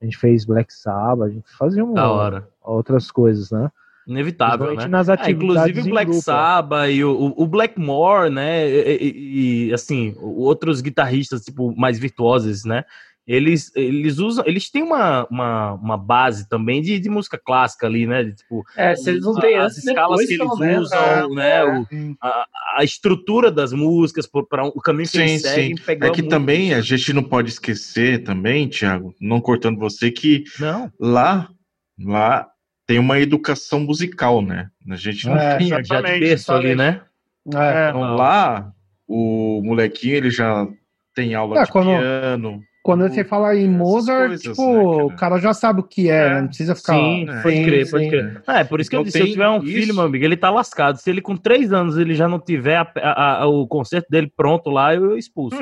a gente fez Black Sabbath, a gente fazia uma, outras coisas, né? Inevitável, né? Nas atividades é, inclusive o Black grupo, Sabbath e o, o Blackmore, né? E, e, e, assim, outros guitarristas tipo mais virtuosos, né? Eles, eles usam, eles têm uma, uma, uma base também de, de música clássica ali, né? De, tipo, é, se eles não têm as escalas que eles usam, né? É, o, a, a, estrutura das músicas para o caminho que sim, eles seguem. Sim. É que também a gente não pode esquecer também, Thiago, não cortando você, que não. lá, lá tem uma educação musical, né? A gente não é, tem já de berço ali, né? É, então, lá o molequinho ele já tem aula é, de quando... piano quando você fala em Mozart, coisas, tipo, né, o cara já sabe o que é, é. não precisa ficar. Sim, pode crer, sim. pode crer. Ah, é, por isso que eu disse: se eu tiver um isso. filho, meu amigo, ele tá lascado. Se ele com três anos ele já não tiver a, a, a, o concerto dele pronto lá, eu, expulso.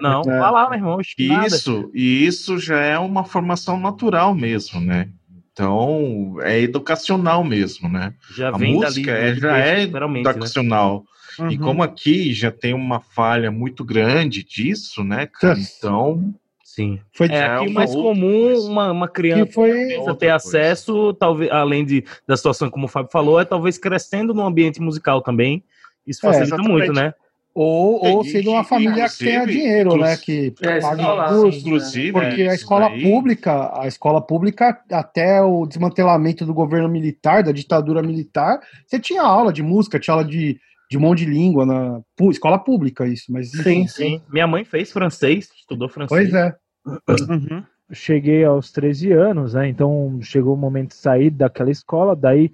não, é. vai lá, meu irmão. Isso, e isso já é uma formação natural mesmo, né? Então, é educacional mesmo, né? Já a vem música dali, é, já é né? educacional. Né? Uhum. E como aqui já tem uma falha muito grande disso, né, cara? Então. Sim. Foi é aqui mais comum uma, uma criança foi... ter acesso, talvez, além de, da situação como o Fábio falou, é talvez crescendo no ambiente musical também. Isso é, facilita é, muito, né? Ou, ou sendo uma família que tenha dinheiro, né? Que é, paga curso, inclusive, porque é, a escola pública, a escola pública, até o desmantelamento do governo militar, da ditadura militar, você tinha aula de música, tinha aula de de um monte de língua na escola pública, isso. Mas, sim, sim. Minha mãe fez francês, estudou francês. Pois é. Uhum. Cheguei aos 13 anos, né? Então chegou o momento de sair daquela escola. Daí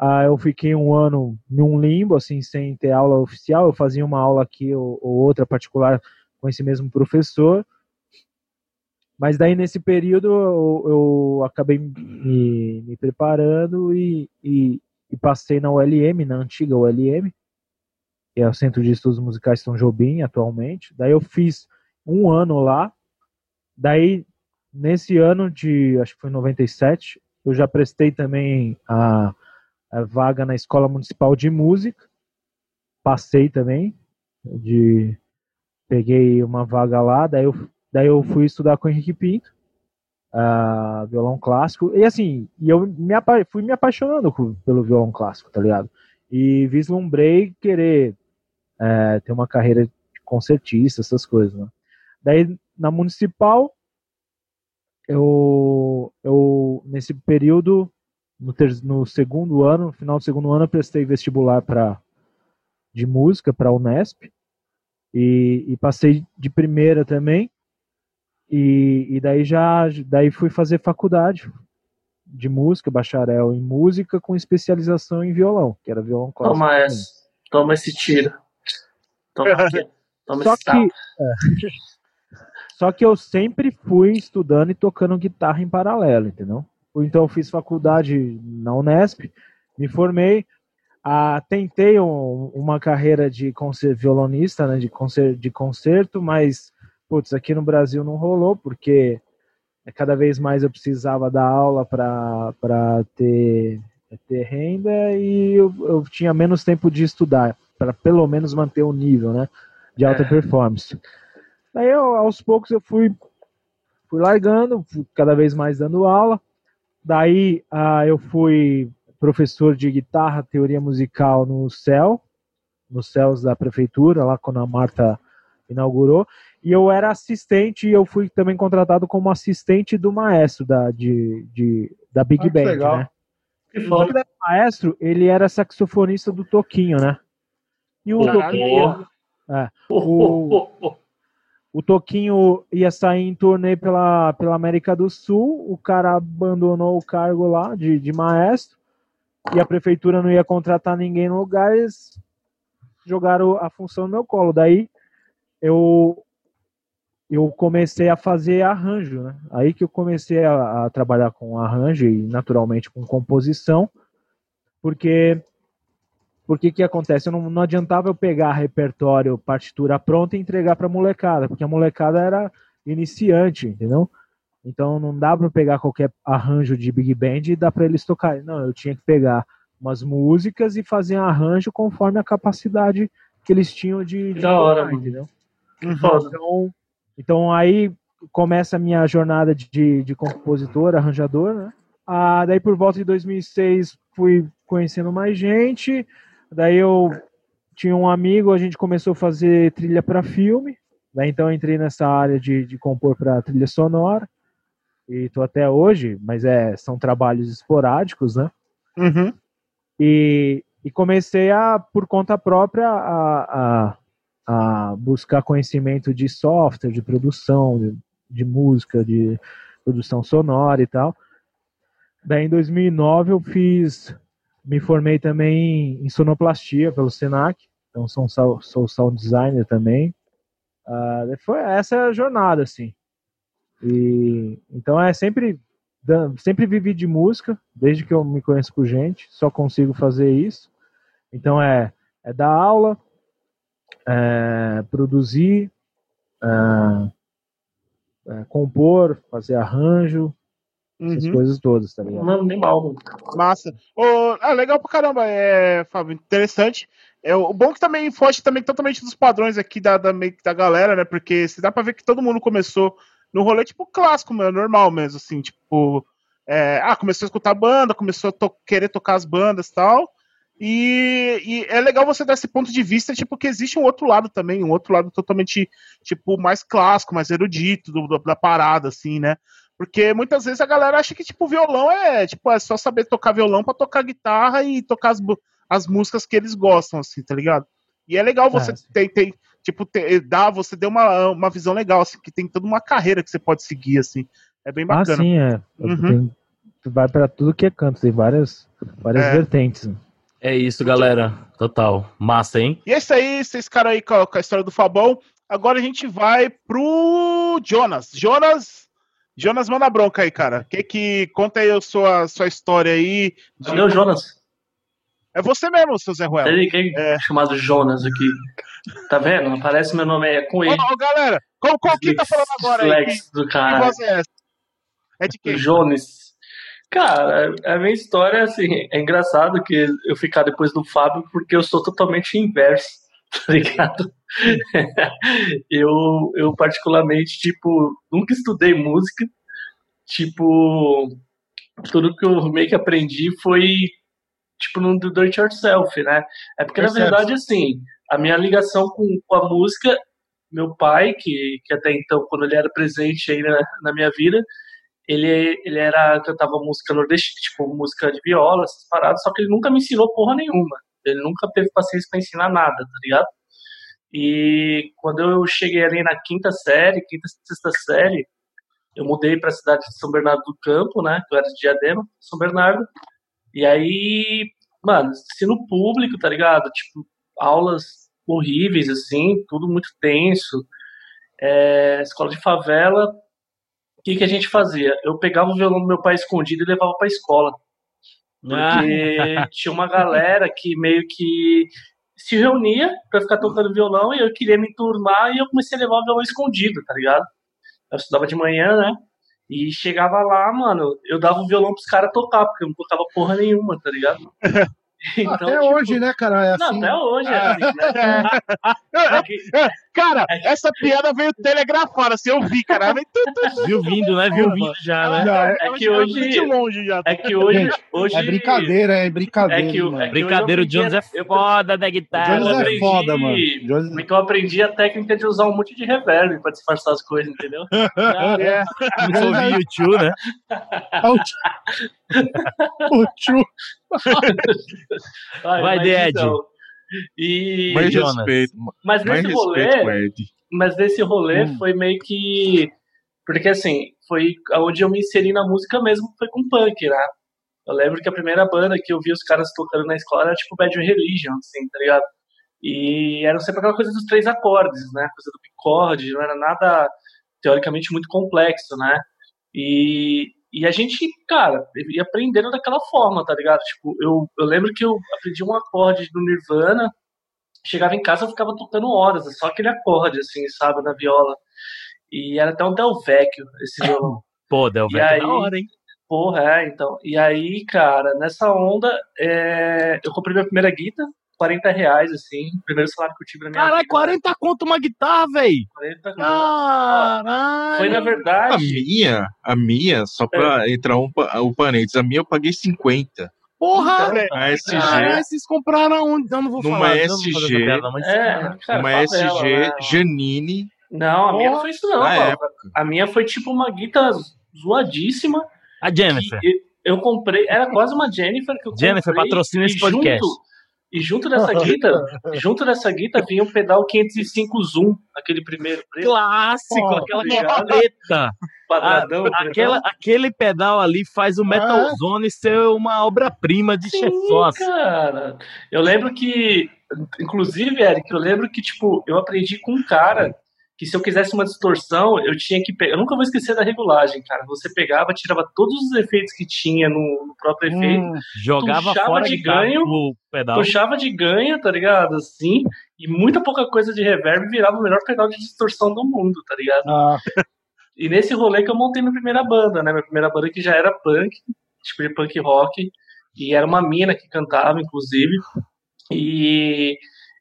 ah, eu fiquei um ano num limbo, assim, sem ter aula oficial. Eu fazia uma aula aqui ou, ou outra particular com esse mesmo professor. Mas daí nesse período eu, eu acabei me, me preparando e, e, e, passei na ULM, na antiga ULM, que é o Centro de Estudos Musicais São Jobim, atualmente. Daí eu fiz um ano lá. Daí, nesse ano de, acho que foi 97, eu já prestei também a, a vaga na Escola Municipal de Música. Passei também, de peguei uma vaga lá, daí eu, daí eu fui estudar com o Henrique Pinto, uh, violão clássico, e assim, e eu me, fui me apaixonando pelo violão clássico, tá ligado? E vislumbrei querer é, ter uma carreira de concertista, essas coisas. Né? Daí, na municipal, eu, eu nesse período, no, ter, no segundo ano, no final do segundo ano, eu prestei vestibular para de música para a Unesp e, e, passei de primeira também. E, e daí já daí fui fazer faculdade de música, bacharel em música com especialização em violão, que era violão clássico. Toma essa, toma esse tiro. Toma aqui. Toma Só que, é, Só que eu sempre fui estudando e tocando guitarra em paralelo, entendeu? Então eu fiz faculdade na Unesp, me formei, ah, tentei um, uma carreira de concerto, violonista, né, de, concerto, de concerto, mas putz, aqui no Brasil não rolou, porque cada vez mais eu precisava dar aula para ter, ter renda e eu, eu tinha menos tempo de estudar para pelo menos manter o nível, né, de alta é. performance. Daí eu, aos poucos eu fui fui largando, fui cada vez mais dando aula. Daí uh, eu fui professor de guitarra, teoria musical no CEL, nos céus da prefeitura, lá quando a Marta inaugurou. E eu era assistente e eu fui também contratado como assistente do maestro da, de, de da Big ah, Band, né? O maestro, ele era saxofonista do Toquinho, né? E o Toquinho. É, o, o Toquinho ia sair em turnê pela, pela América do Sul, o cara abandonou o cargo lá de, de maestro e a prefeitura não ia contratar ninguém no lugar, eles jogaram a função no meu colo. Daí eu eu comecei a fazer arranjo, né? Aí que eu comecei a, a trabalhar com arranjo e naturalmente com composição, porque porque que acontece? Não, não adiantava eu pegar repertório, partitura pronta e entregar para a molecada, porque a molecada era iniciante, entendeu? Então não dá para pegar qualquer arranjo de big band e dar para eles tocarem. Não, eu tinha que pegar umas músicas e fazer um arranjo conforme a capacidade que eles tinham de, de da hora, entendeu? Uhum. Então, então aí começa a minha jornada de, de compositor, arranjador, né? Ah, daí por volta de 2006 fui conhecendo mais gente. Daí eu tinha um amigo, a gente começou a fazer trilha para filme. Daí então entrei nessa área de, de compor para trilha sonora e tô até hoje, mas é, são trabalhos esporádicos, né? Uhum. E, e comecei a, por conta própria, a, a, a buscar conhecimento de software, de produção, de, de, música, de produção sonora e tal. Daí em 2009 eu fiz, me formei também em sonoplastia pelo Senac, então sou, sou sound designer também. Uh, foi essa jornada, assim. E então é sempre sempre vivi de música, desde que eu me conheço por gente, só consigo fazer isso. Então é, é dar aula, é, produzir, é, é, compor, fazer arranjo, uhum. essas coisas todas, tá ligado? Não, nem mal. Massa. Oh, ah, legal pra caramba, é, Fábio, interessante. É, o bom que também foge também totalmente dos padrões aqui da, da, da galera, né? Porque se dá pra ver que todo mundo começou no rolê, tipo, clássico, meu, normal mesmo, assim, tipo. É, ah, começou a escutar banda, começou a to querer tocar as bandas e tal. E, é legal você dar esse ponto de vista, tipo, que existe um outro lado também, um outro lado totalmente, tipo, mais clássico, mais erudito do, do, da parada, assim, né? Porque muitas vezes a galera acha que, tipo, violão é, tipo, é só saber tocar violão para tocar guitarra e tocar as, as músicas que eles gostam, assim, tá ligado? E é legal você é, ter, ter, tipo, ter, dar, você deu uma, uma visão legal, assim, que tem toda uma carreira que você pode seguir, assim. É bem ah, bacana. Ah, sim, é. Uhum. Tem, vai para tudo que é canto, tem várias, várias é. vertentes. É isso, galera. Total. Massa, hein? E é isso aí, vocês caras aí com a, história do Fabão. Agora a gente vai pro Jonas. Jonas, Jonas manda bronca aí, cara. Que que conta aí a sua, sua história aí? De... Cadê o Jonas? É você mesmo, seu Zé Ruel. É. chamado Jonas aqui. Tá vendo? Aparece meu nome aí, é com ele. Ô, galera, qual, qual quem tá falando agora aí? Flex do cara. Que voz é essa? É de quem? Jones. Cara, a minha história, assim, é engraçado que eu ficar depois do Fábio porque eu sou totalmente inverso, tá ligado? eu, eu particularmente, tipo, nunca estudei música, tipo, tudo que eu meio que aprendi foi tipo, no do it yourself, né? É porque, na verdade, assim, a minha ligação com, com a música, meu pai, que, que até então, quando ele era presente aí na, na minha vida, ele, ele era, cantava música nordestina, tipo, música de viola, essas paradas, só que ele nunca me ensinou porra nenhuma. Ele nunca teve paciência para ensinar nada, tá ligado? E quando eu cheguei ali na quinta série, quinta, sexta série, eu mudei para a cidade de São Bernardo do Campo, né? Eu era de Diadema, São Bernardo. E aí, mano, ensino público, tá ligado? Tipo, aulas horríveis, assim, tudo muito tenso. É, escola de favela. O que, que a gente fazia? Eu pegava o violão do meu pai escondido e levava pra escola. Porque ah. tinha uma galera que meio que se reunia para ficar tocando violão e eu queria me enturmar e eu comecei a levar o violão escondido, tá ligado? Eu estudava de manhã, né? E chegava lá, mano, eu dava o violão pros caras tocar, porque eu não tocava porra nenhuma, tá ligado? Então, até tipo... hoje, né, cara? É assim. Não, até hoje é assim. Né? É. cara, essa piada veio telegrafada, assim, eu vi, cara. Viu vindo, né? Viu vindo já, né? Não, é, é, que hoje. De longe já. É que hoje. Gente, hoje... É brincadeira, é brincadeira. É que, é que brincadeira, o Jones é foda da guitarra. Jones é foda, mano. Jones... Porque eu aprendi a técnica de usar um monte de reverb pra disfarçar as coisas, entendeu? é. Começou a ouvir YouTube, né? o tio. Vai, de Ed. Então, e mais respeito. Mas nesse mais rolê, mas nesse rolê hum. foi meio que porque assim, foi onde eu me inseri na música mesmo, foi com punk, né? Eu lembro que a primeira banda que eu vi os caras tocando na escola era tipo Bad Religion, assim, tá ligado? E era sempre aquela coisa dos três acordes, né? Coisa do bicorde, não era nada teoricamente muito complexo, né? E, e a gente, cara, ia aprendendo daquela forma, tá ligado? Tipo, eu, eu lembro que eu aprendi um acorde do Nirvana, chegava em casa eu ficava tocando horas, só aquele acorde, assim, sabe, na viola. E era até um Del Vecchio, esse violão. Pô, Delvec é da hora, hein? Porra, é, então. E aí, cara, nessa onda, é... eu comprei minha primeira guitarra, 40 reais, assim, primeiro salário que eu tive na minha Caralho, 40 conto uma guitarra, véi! 40 Caralho! Foi, na verdade... A minha, a minha, só pra é. entrar um, um parênteses, a minha eu paguei 50. Porra! Então, a SG. Ah, vocês compraram onde? Eu não vou numa falar. SG, piada, é, cara, uma SG né? Janine. Não, a minha não foi isso não, A minha foi tipo uma guitarra zoadíssima. A Jennifer. Eu comprei, era quase uma Jennifer que eu comprei. Jennifer patrocina esse podcast. Junto, e junto dessa guita, junto dessa guita vinha o pedal 505 Zoom, aquele primeiro preto. Clássico, oh, aquela. Quadradão, aquela, aquele pedal ali faz o Metal ah. Zone ser uma obra-prima de Sim, cara. Eu lembro que, inclusive, Eric, eu lembro que, tipo, eu aprendi com um cara que se eu quisesse uma distorção, eu tinha que pegar. Eu nunca vou esquecer da regulagem, cara. Você pegava, tirava todos os efeitos que tinha no, no próprio hum, efeito, jogava fora de, de ganho, o pedal. puxava de ganho, tá ligado? Assim, e muita pouca coisa de reverb virava o melhor pedal de distorção do mundo, tá ligado? Ah. E nesse rolê que eu montei minha primeira banda, né? Minha primeira banda que já era punk, tipo de punk rock, e era uma mina que cantava, inclusive. E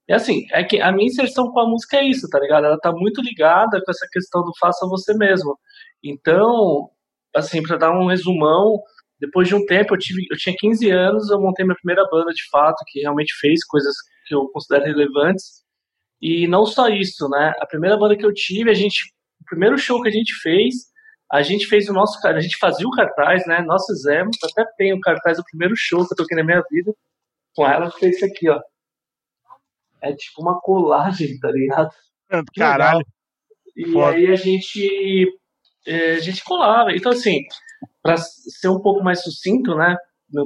é assim, é que a minha inserção com a música é isso, tá ligado? Ela tá muito ligada com essa questão do faça você mesmo. Então, assim, para dar um resumão, depois de um tempo, eu, tive, eu tinha 15 anos, eu montei minha primeira banda de fato, que realmente fez coisas que eu considero relevantes. E não só isso, né? A primeira banda que eu tive, a gente, o primeiro show que a gente fez, a gente fez o nosso, a gente fazia o cartaz, né? Nós fizemos, até tem o cartaz do primeiro show que eu toquei na minha vida. Com ela fez isso aqui, ó é tipo uma colagem, tá ligado? Caralho. E Foda. aí a gente, é, a gente colava. Então, assim, para ser um pouco mais sucinto, né,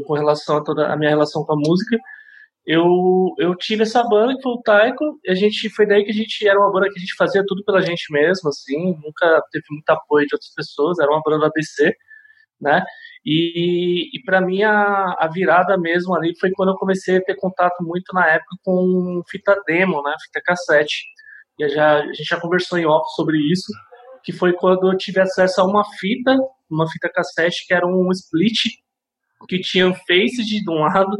com relação a toda a minha relação com a música, eu, eu tive essa banda que foi o Taiko, e a gente foi daí que a gente era uma banda que a gente fazia tudo pela gente mesmo, assim, nunca teve muito apoio de outras pessoas, era uma banda do ABC, né? E, e para mim a, a, virada mesmo ali foi quando eu comecei a ter contato muito na época com fita demo, né, fita cassete. E já, a gente já conversou em off sobre isso, que foi quando eu tive acesso a uma fita, uma fita cassete que era um split, que tinha Face de um lado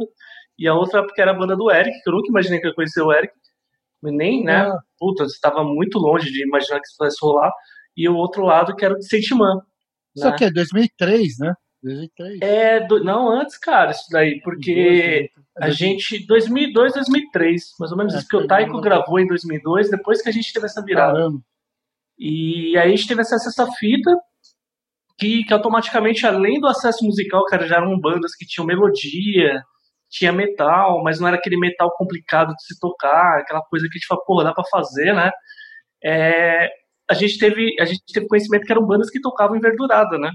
e a outra porque era a banda do Eric, que eu nunca imaginei que eu conhecia o Eric. Nem, né? Ah. Puta, estava muito longe de imaginar que isso pudesse rolar. E o outro lado que era o de Sentimã. Isso né? aqui é 2003, né? 2003. É, do, não, antes, cara, isso daí, porque a gente, 2002, 2003, mais ou menos é, isso, que o Taiko gravou em 2002, depois que a gente teve essa virada. Caramba. E aí a gente teve acesso a essa fita, que, que automaticamente, além do acesso musical, cara, já eram bandas que tinham melodia, tinha metal, mas não era aquele metal complicado de se tocar, aquela coisa que a gente fala, porra, dá pra fazer, né? É, a gente teve a gente teve conhecimento que eram bandas que tocavam em verdurada, né?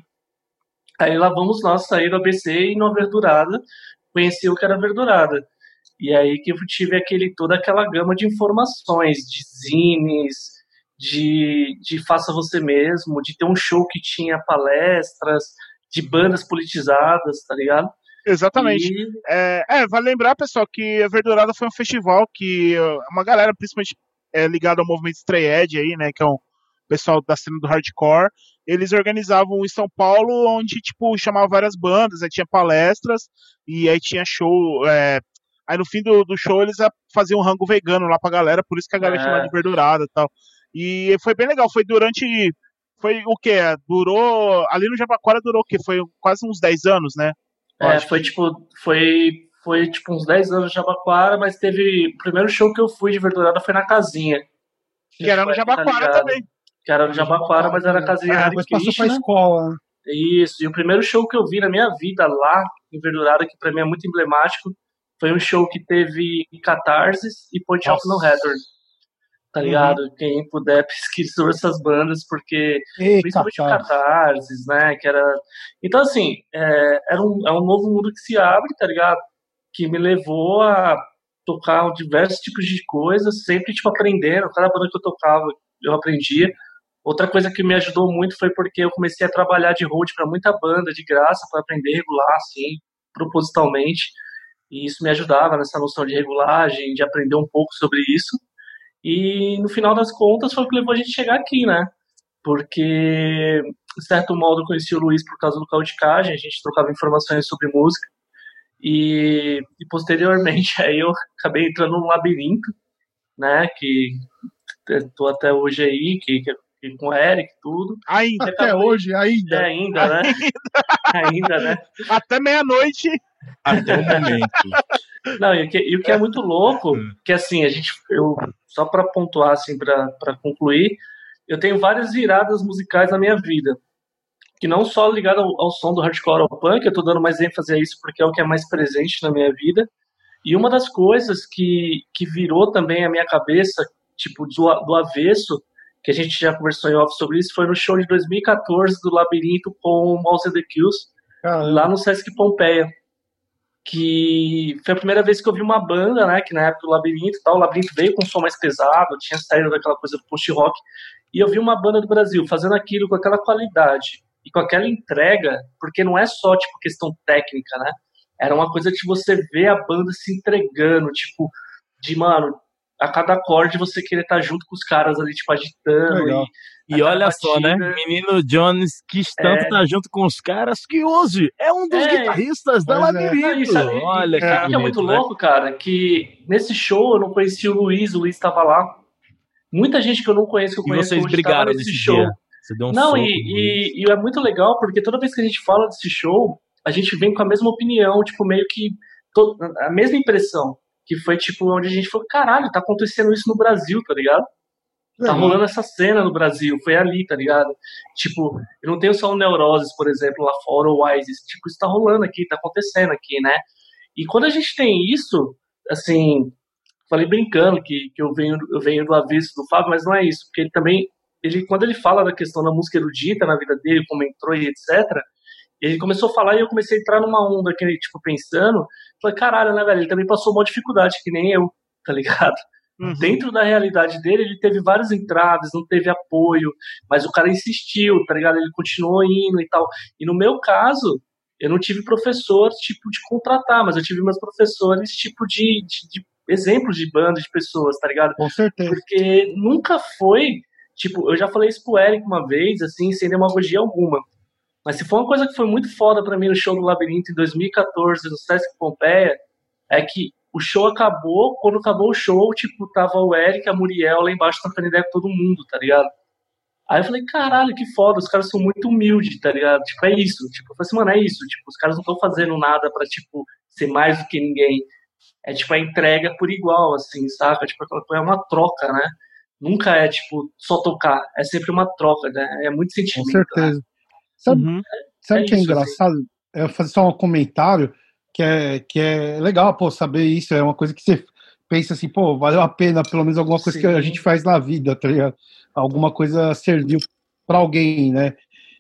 Aí lá vamos nós sair do ABC e no Verdurada, conheci o que era Verdurada. E aí que eu tive aquele, toda aquela gama de informações, de zines, de, de faça você mesmo, de ter um show que tinha palestras, de bandas politizadas, tá ligado? Exatamente. E... É, é, vale lembrar, pessoal, que a Verdurada foi um festival que uma galera, principalmente é, ligada ao movimento Stray Edge aí, né, que é um pessoal da cena do hardcore, eles organizavam em São Paulo, onde, tipo, chamava várias bandas, aí tinha palestras, e aí tinha show. É, aí no fim do, do show eles faziam um rango vegano lá pra galera, por isso que a galera é. chamava de verdurada e tal. E foi bem legal, foi durante. Foi o quê? Durou. Ali no Jabaquara durou o quê? Foi quase uns 10 anos, né? É, foi tipo. Foi, foi tipo uns 10 anos no Jabaquara, mas teve. O primeiro show que eu fui de verdurada foi na casinha. Que era no Jabaquara tá também que era no Jabaquara, mas era a casinha ah, depois passou pra escola. Isso, e o primeiro show que eu vi na minha vida lá, em Verdurada, que pra mim é muito emblemático, foi um show que teve Catarsis e Point of No Return. Tá uhum. ligado? Uhum. Quem puder pesquisar essas bandas, porque Ei, principalmente Catarsis. Catarsis, né? Que era. Então, assim, é, era um, é um novo mundo que se abre, tá ligado? Que me levou a tocar diversos tipos de coisas, sempre, tipo, aprendendo. Cada banda que eu tocava, eu aprendia. Outra coisa que me ajudou muito foi porque eu comecei a trabalhar de road para muita banda de graça para aprender a regular, assim, propositalmente. E isso me ajudava nessa noção de regulagem, de aprender um pouco sobre isso. E no final das contas foi o que levou a gente chegar aqui, né? porque, de certo modo, eu conheci o Luiz por causa do Caudicagem, a gente trocava informações sobre música, e, e posteriormente aí eu acabei entrando num labirinto, né, que tô até hoje aí, que, que com o Eric tudo. Ainda. Até acabei... hoje, ainda. É, ainda, né? ainda, né? Até meia-noite. Até o momento. Não, e o, que, e o que é muito louco, hum. que assim, a gente, eu, só para pontuar, assim, para concluir, eu tenho várias viradas musicais na minha vida. Que não só ligado ao, ao som do hardcore ao punk, eu tô dando mais ênfase a isso porque é o que é mais presente na minha vida. E uma das coisas que, que virou também a minha cabeça, tipo, do, do avesso, que a gente já conversou em off sobre isso, foi no show de 2014 do Labirinto com o Mouse and the Kills, Caramba. lá no Sesc Pompeia que foi a primeira vez que eu vi uma banda, né, que na época do Labirinto tal, o Labirinto veio com um som mais pesado, tinha saído daquela coisa do post-rock, e eu vi uma banda do Brasil fazendo aquilo com aquela qualidade e com aquela entrega, porque não é só, tipo, questão técnica, né, era uma coisa de você ver a banda se entregando, tipo, de, mano, a cada acorde você querer estar junto com os caras ali, tipo, agitando. Legal. E, e olha batida. só, né? Menino Jones quis tanto é... estar junto com os caras que hoje é um dos é... guitarristas da é. Labirinto. É. Olha que, é. que é muito né? louco, cara, que nesse show eu não conheci o Luiz, o Luiz estava lá. Muita gente que eu não conheço, que eu conheço e vocês brigaram nesse show. Dia. Você deu um não, e, e, e é muito legal, porque toda vez que a gente fala desse show, a gente vem com a mesma opinião, tipo, meio que a mesma impressão que foi tipo onde a gente falou, caralho, tá acontecendo isso no Brasil, tá ligado? Tá uhum. rolando essa cena no Brasil, foi ali, tá ligado? Tipo, eu não tenho só o Neuroses, por exemplo, lá fora, ou Wise, tipo, isso tá rolando aqui, tá acontecendo aqui, né? E quando a gente tem isso, assim, falei brincando que, que eu, venho, eu venho do aviso do Fábio, mas não é isso, porque ele também, ele, quando ele fala da questão da música erudita na vida dele, como entrou e etc., ele começou a falar e eu comecei a entrar numa onda que, tipo, pensando, falei, caralho, né, velho, ele também passou uma dificuldade, que nem eu, tá ligado? Uhum. Dentro da realidade dele, ele teve vários entraves, não teve apoio, mas o cara insistiu, tá ligado? Ele continuou indo e tal. E no meu caso, eu não tive professor, tipo, de contratar, mas eu tive meus professores, tipo, de, de, de exemplos de bandas, de pessoas, tá ligado? Com certeza. Porque nunca foi, tipo, eu já falei isso pro Eric uma vez, assim, sem demagogia alguma. Mas se foi uma coisa que foi muito foda para mim no show do Labirinto em 2014, no Sesc Pompeia, é que o show acabou, quando acabou o show, tipo, tava o Eric, a Muriel lá embaixo trocando ideia com todo mundo, tá ligado? Aí eu falei, caralho, que foda, os caras são muito humildes, tá ligado? Tipo, é isso. Tipo, eu falei assim, mano, é isso. Tipo, os caras não estão fazendo nada pra, tipo, ser mais do que ninguém. É, tipo, a entrega por igual, assim, saca? Tipo, é uma troca, né? Nunca é, tipo, só tocar. É sempre uma troca, né? É muito sentimento. Com né? certeza. Né? Sabe, uhum. sabe é que é engraçado? Assim. É fazer só um comentário que é, que é legal, pô, saber isso. É uma coisa que você pensa assim, pô, valeu a pena pelo menos alguma coisa Sim. que a gente faz na vida, tá ligado? Alguma coisa serviu para alguém, né?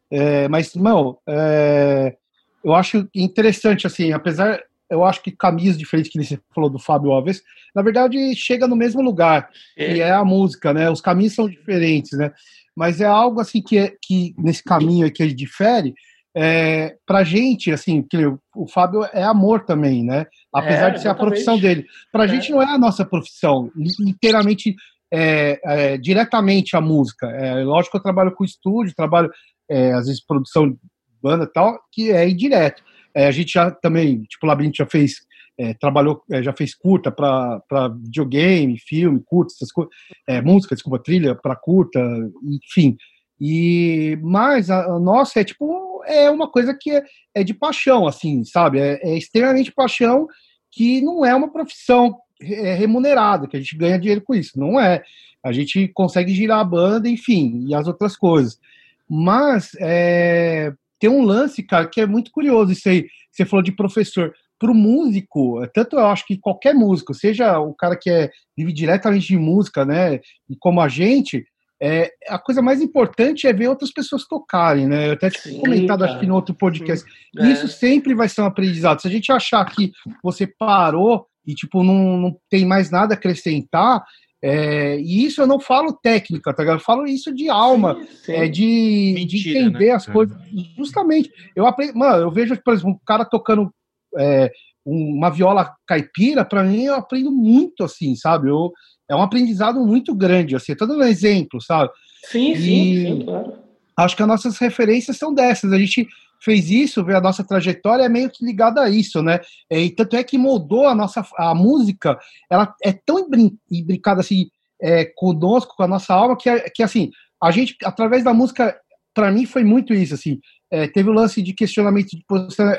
É, mas, não, é, eu acho interessante, assim, apesar, eu acho que caminhos diferentes que você falou do Fábio Alves, na verdade chega no mesmo lugar, é. que é a música, né? Os caminhos são diferentes, né? Mas é algo assim que, é, que nesse caminho que ele difere, é, pra gente, assim, que o Fábio é amor também, né? Apesar é, de ser a profissão dele. Pra é. gente não é a nossa profissão, inteiramente, é, é, diretamente a música. É, lógico que eu trabalho com estúdio, trabalho, é, às vezes, produção de banda e tal, que é indireto. É, a gente já também, tipo, o Labirinto já fez é, trabalhou, é, já fez curta para videogame, filme, curta, essas coisas, é, música, desculpa, trilha para curta, enfim. E mas a, a, nossa é tipo é uma coisa que é, é de paixão, assim, sabe? É, é, extremamente paixão que não é uma profissão é, remunerada, que a gente ganha dinheiro com isso, não é. A gente consegue girar a banda, enfim, e as outras coisas. Mas é, tem um lance, cara, que é muito curioso isso aí. Você falou de professor para o músico, tanto eu acho que qualquer músico, seja o cara que é, vive diretamente de música, né, e como a gente, é, a coisa mais importante é ver outras pessoas tocarem, né? Eu até tinha comentado, cara. acho que no outro podcast. É. Isso sempre vai ser um aprendizado. Se a gente achar que você parou e, tipo, não, não tem mais nada a acrescentar, é, e isso eu não falo técnica, tá Eu falo isso de alma, sim, sim. É, de, Mentira, de entender né? as coisas. Justamente. Eu aprendo, mano, eu vejo, por exemplo, um cara tocando é, uma viola caipira, para mim eu aprendo muito assim, sabe? Eu, é um aprendizado muito grande, assim, dando um exemplo, sabe? Sim, e sim, sim, claro. Acho que as nossas referências são dessas. A gente fez isso, ver a nossa trajetória é meio que ligada a isso, né? E tanto é que moldou a nossa a música, ela é tão imbricada assim é, conosco, com a nossa alma, que, que assim, a gente, através da música, para mim foi muito isso, assim, é, teve o lance de questionamento, de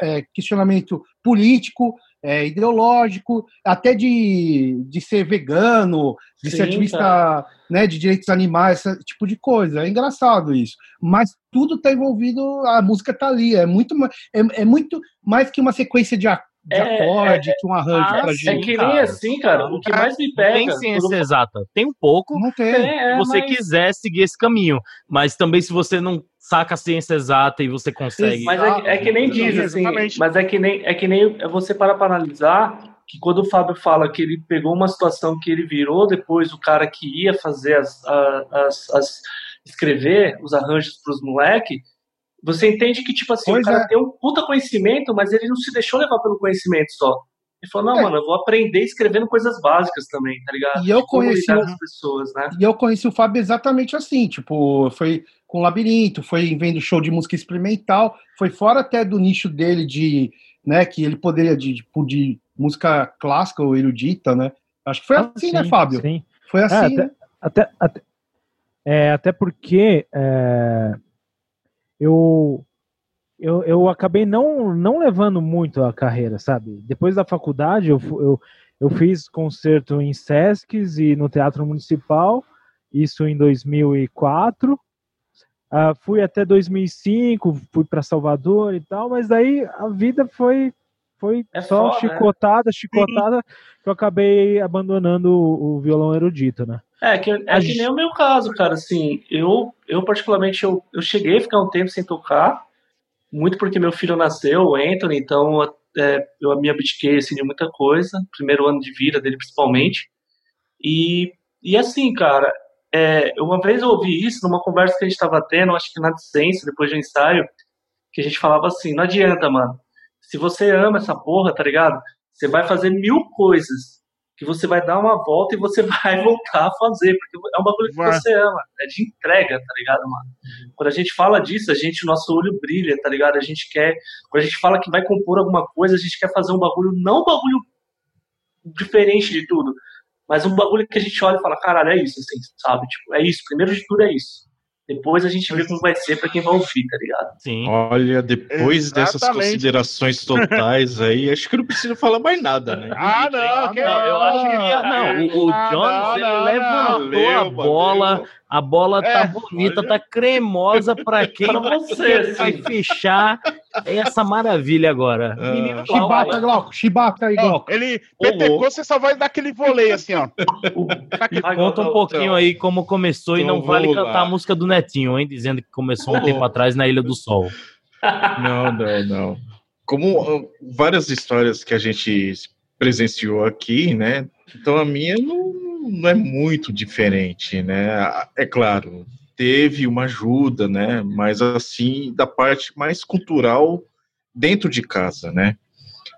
é, questionamento político, é, ideológico, até de, de ser vegano, de Sim, ser ativista né, de direitos animais, esse tipo de coisa. É engraçado isso. Mas tudo está envolvido, a música está ali. É muito, é, é muito mais que uma sequência de, de é, acorde, é, que um arranjo ah, pra gente. É que nem assim, cara. O que mais me pega. Tem ciência exata. Tem um pouco. Não tem. É, se você mas... quiser seguir esse caminho. Mas também, se você não saca a ciência exata e você consegue. Mas é, é que nem diz, assim. Mas é que nem, é que nem você para para analisar que quando o Fábio fala que ele pegou uma situação que ele virou depois o cara que ia fazer as, as, as escrever os arranjos para os moleques você entende que, tipo assim, pois o cara é. tem um puta conhecimento, mas ele não se deixou levar pelo conhecimento só. Ele falou, não, é. mano, eu vou aprender escrevendo coisas básicas também, tá ligado? E eu conheci as pessoas, né? E eu conheci o Fábio exatamente assim, tipo, foi com Labirinto, foi vendo show de música experimental, foi fora até do nicho dele de, né, que ele poderia de, tipo, de música clássica ou erudita, né? Acho que foi ah, assim, né, sim, né, Fábio? Sim. Foi é, assim. É, até, até, até, é, até porque é, eu, eu, eu acabei não, não levando muito a carreira, sabe? Depois da faculdade, eu, eu, eu fiz concerto em Sescs e no Teatro Municipal, isso em 2004. Uh, ah, fui até 2005, fui para Salvador e tal, mas daí a vida foi foi é só né? chicotada, né? chicotada, que eu acabei abandonando o, o violão erudito, né? É, que, é que nem o meu caso, cara, assim, eu, eu particularmente, eu, eu cheguei a ficar um tempo sem tocar, muito porque meu filho nasceu, o Anthony, então é, eu me abdiquei, assim, de muita coisa, primeiro ano de vida dele, principalmente, e, e assim, cara, é, uma vez eu ouvi isso numa conversa que a gente estava tendo, acho que na licença, depois do ensaio, que a gente falava assim, não adianta, mano, se você ama essa porra, tá ligado? Você vai fazer mil coisas, que você vai dar uma volta e você vai voltar a fazer, porque é uma coisa que você ama, é de entrega, tá ligado, mano? Quando a gente fala disso, a gente, o nosso olho brilha, tá ligado? A gente quer, quando a gente fala que vai compor alguma coisa, a gente quer fazer um bagulho, não um bagulho diferente de tudo, mas um bagulho que a gente olha e fala, caralho, é isso, assim, sabe? Tipo, é isso, primeiro de tudo é isso. Depois a gente vê como vai ser para quem vai ouvir, tá ligado? Sim. Olha, depois Exatamente. dessas considerações totais aí, acho que não precisa falar mais nada, né? Ah, não, que não, eu acho que não. O, o Jones ele levantou a bola, a bola tá é, bonita, olha. tá cremosa para quem pra você, vai fechar essa maravilha agora. Ah. Menino Chibata, Glauco, Chibata aí, Glauco. Ele petecou, você só vai dar aquele voleio assim, ó. Me conta um pouquinho aí como começou então, e não vale cantar lá. a música do Netinho, hein? Dizendo que começou um tempo atrás na Ilha do Sol. Não, não, não. Como várias histórias que a gente presenciou aqui, né? Então a minha não não é muito diferente, né? É claro, teve uma ajuda, né? Mas assim, da parte mais cultural dentro de casa, né?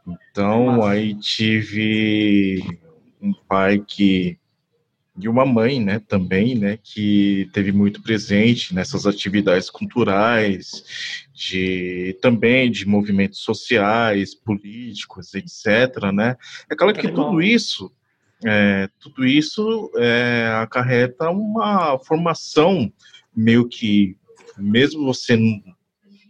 Então, aí tive um pai que e uma mãe, né, também, né, que teve muito presente nessas atividades culturais, de também de movimentos sociais, políticos, etc, né? É claro que tudo isso é, tudo isso é, acarreta uma formação meio que, mesmo você não,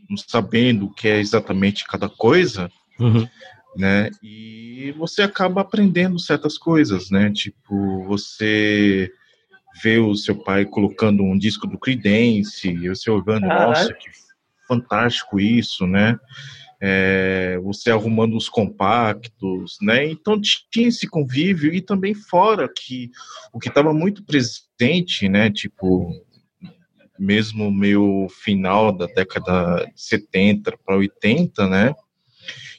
não sabendo o que é exatamente cada coisa, uhum. né? E você acaba aprendendo certas coisas, né? Tipo, você vê o seu pai colocando um disco do Creedence, e você olhando, ah, nossa, que fantástico isso, né? É, você arrumando os compactos, né? Então tinha esse convívio e também fora que o que estava muito presente, né? Tipo, mesmo meio final da década de 70 para 80, né?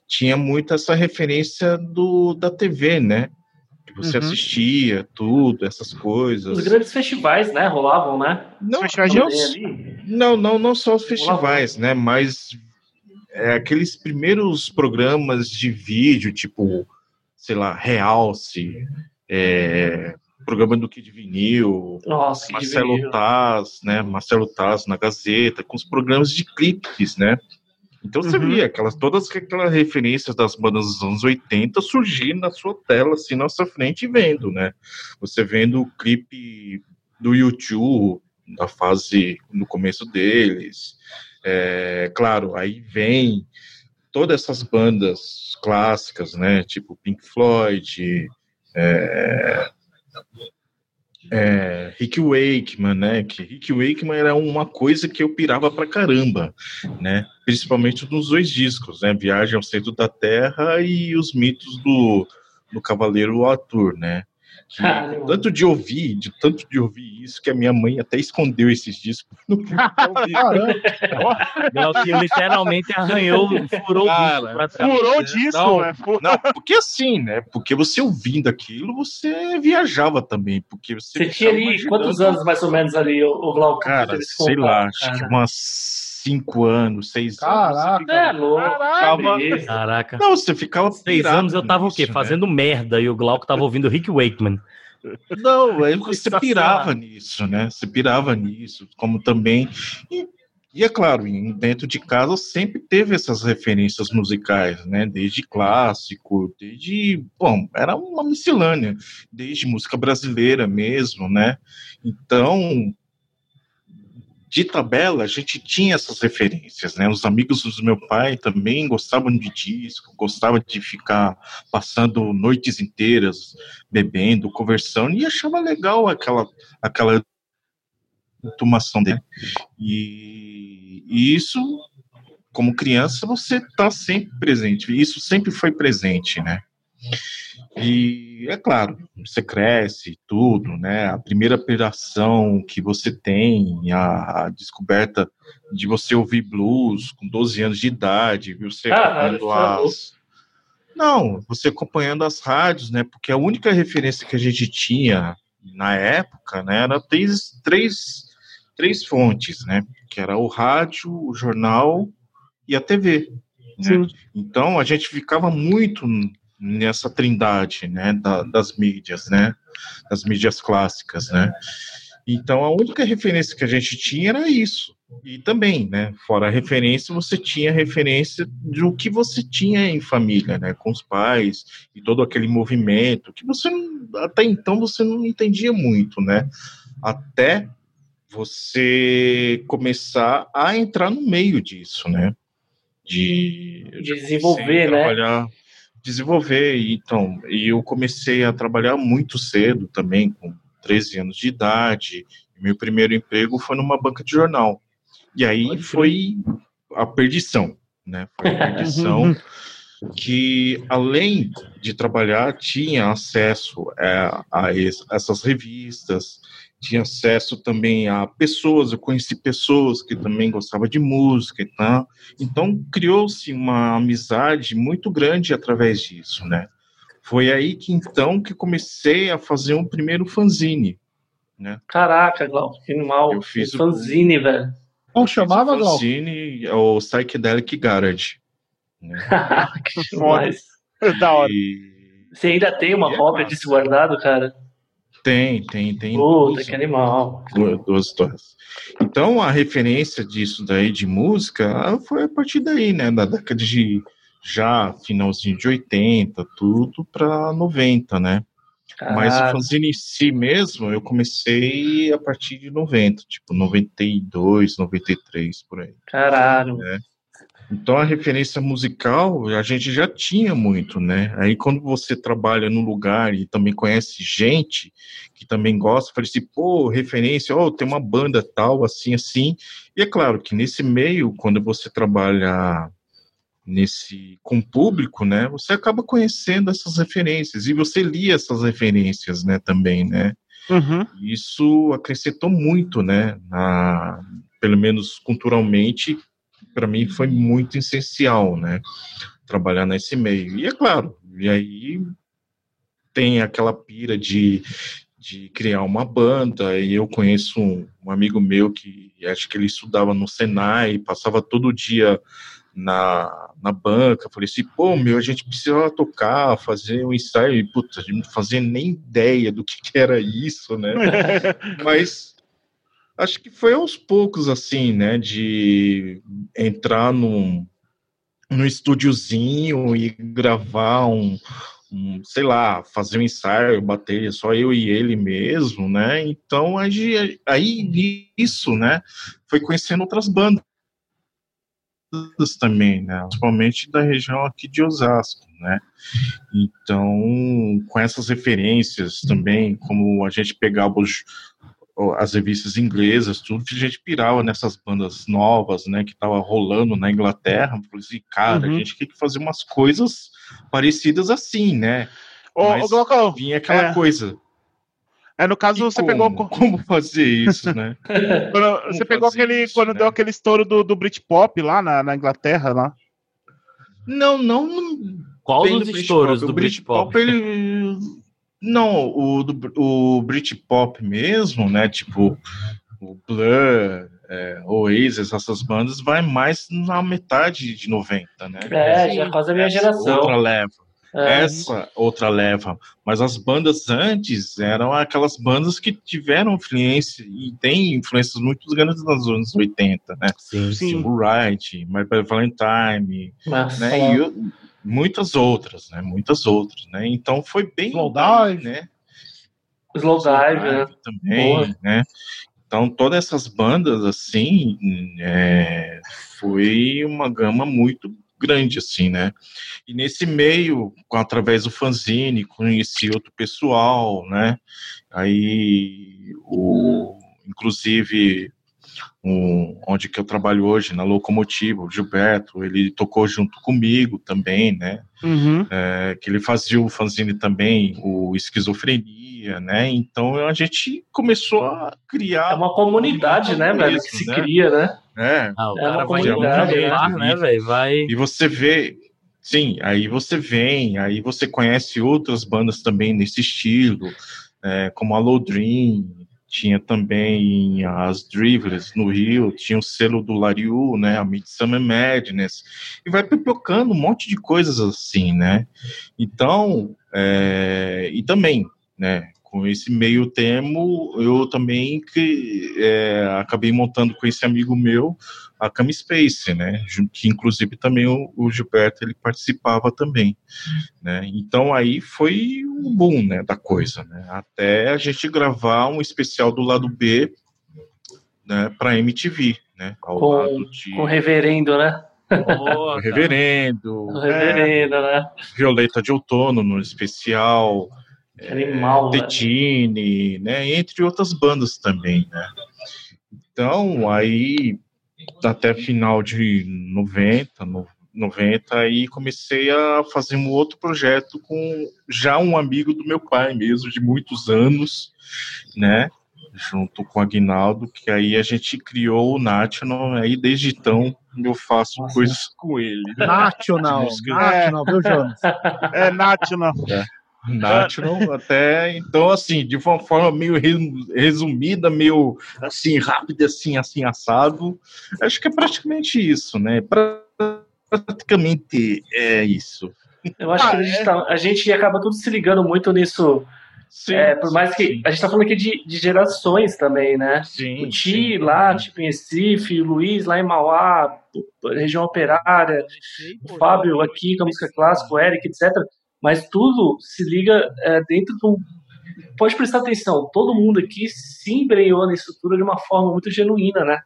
Tinha muito essa referência do, da TV, né? Que você uhum. assistia, tudo, essas coisas. Os grandes festivais, né? Rolavam, né? Não, não, não, não só os festivais, né? Mas é aqueles primeiros programas de vídeo, tipo, sei lá, Realce, é, programa do Kid Vinil, Nossa, Marcelo Vinil. Taz, né? Marcelo Taz na Gazeta, com os programas de clipes, né? Então você uhum. via aquelas, todas aquelas referências das bandas dos anos 80 surgindo na sua tela, assim, na sua frente, vendo, né? Você vendo o clipe do YouTube, da fase, no começo deles. É, claro, aí vem todas essas bandas clássicas, né? Tipo Pink Floyd, é, é, Rick Wakeman, né? Que Rick Wakeman era uma coisa que eu pirava pra caramba, né? Principalmente nos dois discos, né? Viagem ao Centro da Terra e os mitos do, do Cavaleiro Arthur, né? Que, tanto de ouvir, de tanto de ouvir isso, que a minha mãe até escondeu esses discos. Não, que literalmente arranhou, furou Cara, o disco. Furou o disco, não, né? Não, porque assim, né? Porque você ouvindo aquilo, você viajava também. Porque você, você tinha ali imaginando... quantos anos mais ou menos ali, o Glauco? Cara, sei lá, acho que umas cinco anos, seis Caraca, anos. É louco. Caraca. Caraca. Não, você ficava. Seis anos eu tava nisso, o quê? Né? Fazendo merda e o Glauco tava ouvindo Rick Wakeman. Não, aí você pirava nisso, né? Você pirava nisso, como também. E, e é claro, dentro de casa sempre teve essas referências musicais, né? Desde clássico, desde. Bom, era uma miscelânea, desde música brasileira mesmo, né? Então, de tabela, a gente tinha essas referências, né? Os amigos do meu pai também gostavam de disco, gostavam de ficar passando noites inteiras bebendo, conversando, e achava legal aquela, aquela tomação dele. E, e isso, como criança, você está sempre presente, isso sempre foi presente, né? E é claro, você cresce, tudo, né? A primeira operação que você tem, a, a, descoberta de você ouvir blues com 12 anos de idade, você ah, acompanhando as. Não, você acompanhando as rádios, né? Porque a única referência que a gente tinha na época, né, era três, três, três fontes, né? Que era o rádio, o jornal e a TV. Né? Então a gente ficava muito nessa trindade, né, da, das mídias, né, das mídias clássicas, né. Então a única referência que a gente tinha era isso. E também, né, fora a referência, você tinha referência do que você tinha em família, né, com os pais e todo aquele movimento que você até então você não entendia muito, né, até você começar a entrar no meio disso, né, de, de desenvolver, né? Trabalhar, desenvolver. Então, e eu comecei a trabalhar muito cedo também, com 13 anos de idade. Meu primeiro emprego foi numa banca de jornal. E aí foi a perdição, né? Foi a perdição que, além de trabalhar, tinha acesso a, a essas revistas, tinha acesso também a pessoas, eu conheci pessoas que também gostavam de música e tal. Então criou-se uma amizade muito grande através disso, né? Foi aí que então que comecei a fazer um primeiro fanzine, né? Caraca, Glauco, que mal. Eu fiz fanzine, o... velho. Como chamava, Glauco? Fanzine, o Psychedelic Garage. Né? que demais. da hora. E... Você ainda tem uma cópia disso guardado, cara? Tem, tem, tem. Puta, duas, que animal. Duas, duas histórias. Então, a referência disso daí de música foi a partir daí, né? Da década de já finalzinho de 80, tudo para 90, né? Caralho. Mas o fanzine em si mesmo, eu comecei a partir de 90, tipo 92, 93, por aí. Caralho. Né? Então a referência musical a gente já tinha muito, né? Aí quando você trabalha num lugar e também conhece gente que também gosta, fala assim, pô, referência, oh, tem uma banda tal, assim, assim. E é claro que nesse meio, quando você trabalha nesse com público, né, você acaba conhecendo essas referências e você lia essas referências, né, também, né? Uhum. Isso acrescentou muito, né, na, pelo menos culturalmente para mim foi muito essencial, né? Trabalhar nesse meio. E é claro, e aí tem aquela pira de, de criar uma banda, e eu conheço um, um amigo meu que acho que ele estudava no Senai, passava todo dia na, na banca, falei assim, pô, meu, a gente precisa tocar, fazer um ensaio, e, puta, a gente não fazia nem ideia do que, que era isso, né? Mas acho que foi aos poucos, assim, né, de entrar num, num estúdiozinho e gravar um, um, sei lá, fazer um ensaio, bater só eu e ele mesmo, né? Então aí, aí isso, né? Foi conhecendo outras bandas também, né? Principalmente da região aqui de Osasco, né? Então, com essas referências também, como a gente pegava os, as revistas inglesas, tudo, a gente pirava nessas bandas novas, né, que tava rolando na Inglaterra, falei assim, cara, uhum. a gente tem que fazer umas coisas parecidas assim, né? Ô, Mas Glaucão, vinha aquela é. coisa. É, no caso, e você como? pegou. Como fazer isso, né? quando, você pegou aquele. Isso, quando né? deu aquele estouro do, do Britpop lá na, na Inglaterra, lá? Não, não. não Qual dos estouros do Britpop? Brit ele não, o, do, o Britpop mesmo, né? Tipo, o Blur, é, Oasis, essas bandas, vai mais na metade de 90, né? É, já é quase a minha geração. Outra leva. É. Essa outra leva. Mas as bandas antes eram aquelas bandas que tiveram influência e tem influências muito grandes nos anos 80, né? Sim, sim. Tipo Right, My Valentine, Mas, né? E, muitas outras, né? Muitas outras, né? Então foi bem Slow Dive, né? Slow Dive, né? também, Boa. né? Então todas essas bandas assim, é, foi uma gama muito grande assim, né? E nesse meio, através do fanzine, conheci outro pessoal, né? Aí o inclusive um, onde que eu trabalho hoje, na Locomotiva, o Gilberto, ele tocou junto comigo também, né? Uhum. É, que ele fazia o fanzine também, o Esquizofrenia, né? Então a gente começou a criar... É uma comunidade, né, velho, que se né? cria, né? É, ah, o é cara vai jogar, né, velho? Vai... E você vê... Sim, aí você vem, aí você conhece outras bandas também nesse estilo, é, como a Low Dream, tinha também as Drivers no Rio, tinha o selo do Lariu, né, a Midsummer Madness, e vai pipocando um monte de coisas assim, né, então, é, e também, né, com esse meio termo, eu também que, é, acabei montando com esse amigo meu a Cam Space, né? Que inclusive também o, o, Gilberto ele participava também, né? Então aí foi o boom, né, da coisa, né? Até a gente gravar um especial do lado B, né, para MTV, né? Ao com, lado de com o Reverendo, né? Oh, o Reverendo, o Reverendo, é, né? Violeta de Outono no especial. Animal, é, Tetine, né? né? Entre outras bandas também, né? Então, aí, até final de 90, 90, aí comecei a fazer um outro projeto com já um amigo do meu pai mesmo, de muitos anos, né? Junto com o Aguinaldo, que aí a gente criou o National, aí desde então eu faço Nossa. coisas com ele. National, National, viu, Jonas? É National. É. National até então assim de uma forma meio resumida meio assim rápida assim assim assado acho que é praticamente isso né pra, praticamente é isso eu acho ah, que a gente, é? tá, a gente acaba tudo se ligando muito nisso Sim, é, por mais que sim. a gente tá falando aqui de, de gerações também, né? Sim, o Ti lá, tipo em Recife, o Luiz lá em Mauá, região operária, o Fábio aqui com a música clássica, o Eric, etc mas tudo se liga é, dentro de um. Pode prestar atenção, todo mundo aqui se embrenhou na estrutura de uma forma muito genuína, né?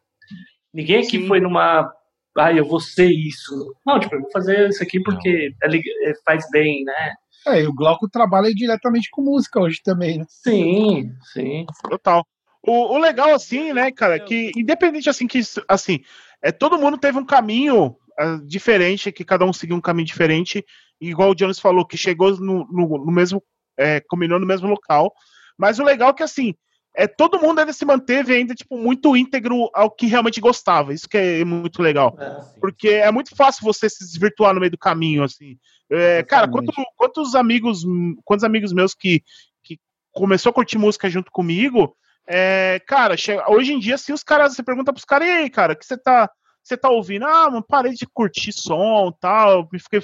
Ninguém aqui Sim. foi numa. Ah, eu vou ser isso. Não, tipo, eu vou fazer isso aqui porque é, é, faz bem, né? É, e o Glauco trabalha diretamente com música hoje também, né? Sim, sim. Total. O, o legal, assim, né, cara, que independente, assim, que, assim, é, todo mundo teve um caminho é, diferente, que cada um seguiu um caminho diferente, igual o Jones falou, que chegou no, no, no mesmo, é, combinou no mesmo local. Mas o legal é que, assim, é, todo mundo ainda se manteve ainda, tipo, muito íntegro ao que realmente gostava. Isso que é muito legal. É, porque é muito fácil você se desvirtuar no meio do caminho, assim. É, cara, quanto, quantos amigos, quantos amigos meus que, que começou a curtir música junto comigo, é, cara, chega, hoje em dia, se os caras, você pergunta pros caras, e aí, cara, que você tá você tá ouvindo, ah, mano, parei de curtir som tal, fiquei,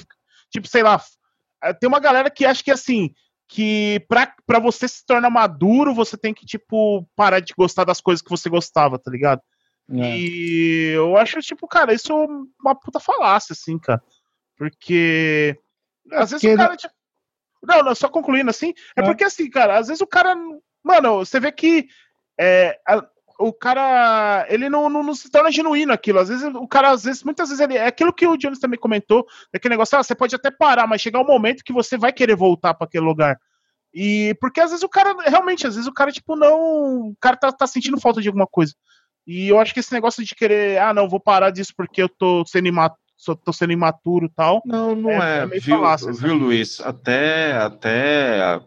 tipo, sei lá, é, tem uma galera que acha que assim, que pra, pra você se tornar maduro, você tem que, tipo, parar de gostar das coisas que você gostava, tá ligado? É. E eu acho, tipo, cara, isso é uma puta falácia, assim, cara. Porque. Às vezes o cara, tipo. Não, não, só concluindo assim. É, é porque, assim, cara, às vezes o cara. Mano, você vê que. É, a, o cara, ele não, não, não, se torna genuíno aquilo. Às vezes, o cara, às vezes, muitas vezes, ele, é aquilo que o Jones também comentou, aquele negócio, ah, você pode até parar, mas chegar um momento que você vai querer voltar para aquele lugar. E porque às vezes o cara, realmente, às vezes o cara, tipo, não. O cara tá, tá sentindo falta de alguma coisa. E eu acho que esse negócio de querer, ah, não, vou parar disso porque eu tô sendo imaturo, tô sendo imaturo e tal. Não, não é. é. é viu, falácia, viu Luiz? Até, até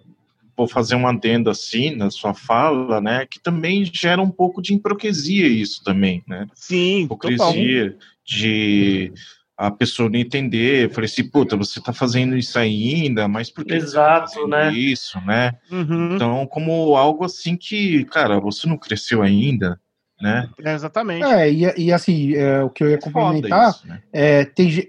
vou fazer um adendo assim na sua fala, né? Que também gera um pouco de hipocrisia isso também, né? Sim, hipocrisia de a pessoa não entender. Eu falei assim, puta, você tá fazendo isso ainda, mas por que Exato, você tá né? isso, né? Uhum. Então, como algo assim que, cara, você não cresceu ainda, né? É, exatamente. É, e, e assim, é, o que eu ia é complementar isso, né? é, tem,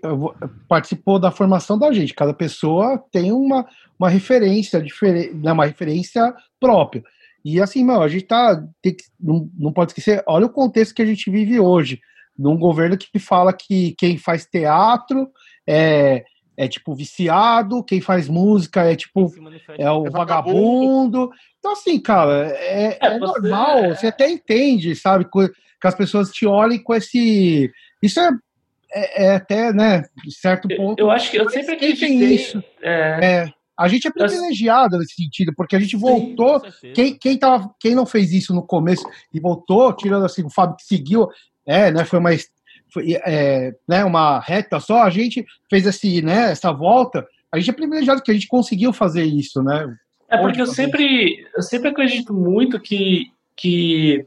participou da formação da gente. Cada pessoa tem uma, uma referência diferente, né, uma referência própria. E assim, meu, a gente tá. Tem, não, não pode esquecer, olha o contexto que a gente vive hoje. Num governo que fala que quem faz teatro é, é tipo viciado, quem faz música é tipo é o vagabundo. Então, assim, cara, é, é, é normal, é... você até entende, sabe, que as pessoas te olhem com esse. Isso é, é, é até, né, certo ponto. Eu, eu acho que eu sempre acreditei. Isso. É. A gente é privilegiado nesse sentido, porque a gente voltou. Sim, quem, quem, tava, quem não fez isso no começo e voltou, tirando assim, o Fábio que seguiu, é, né, foi mais foi, é, né, uma reta só, a gente fez esse, né, essa volta, a gente é privilegiado que a gente conseguiu fazer isso, né? É porque eu sempre, eu sempre acredito muito que, que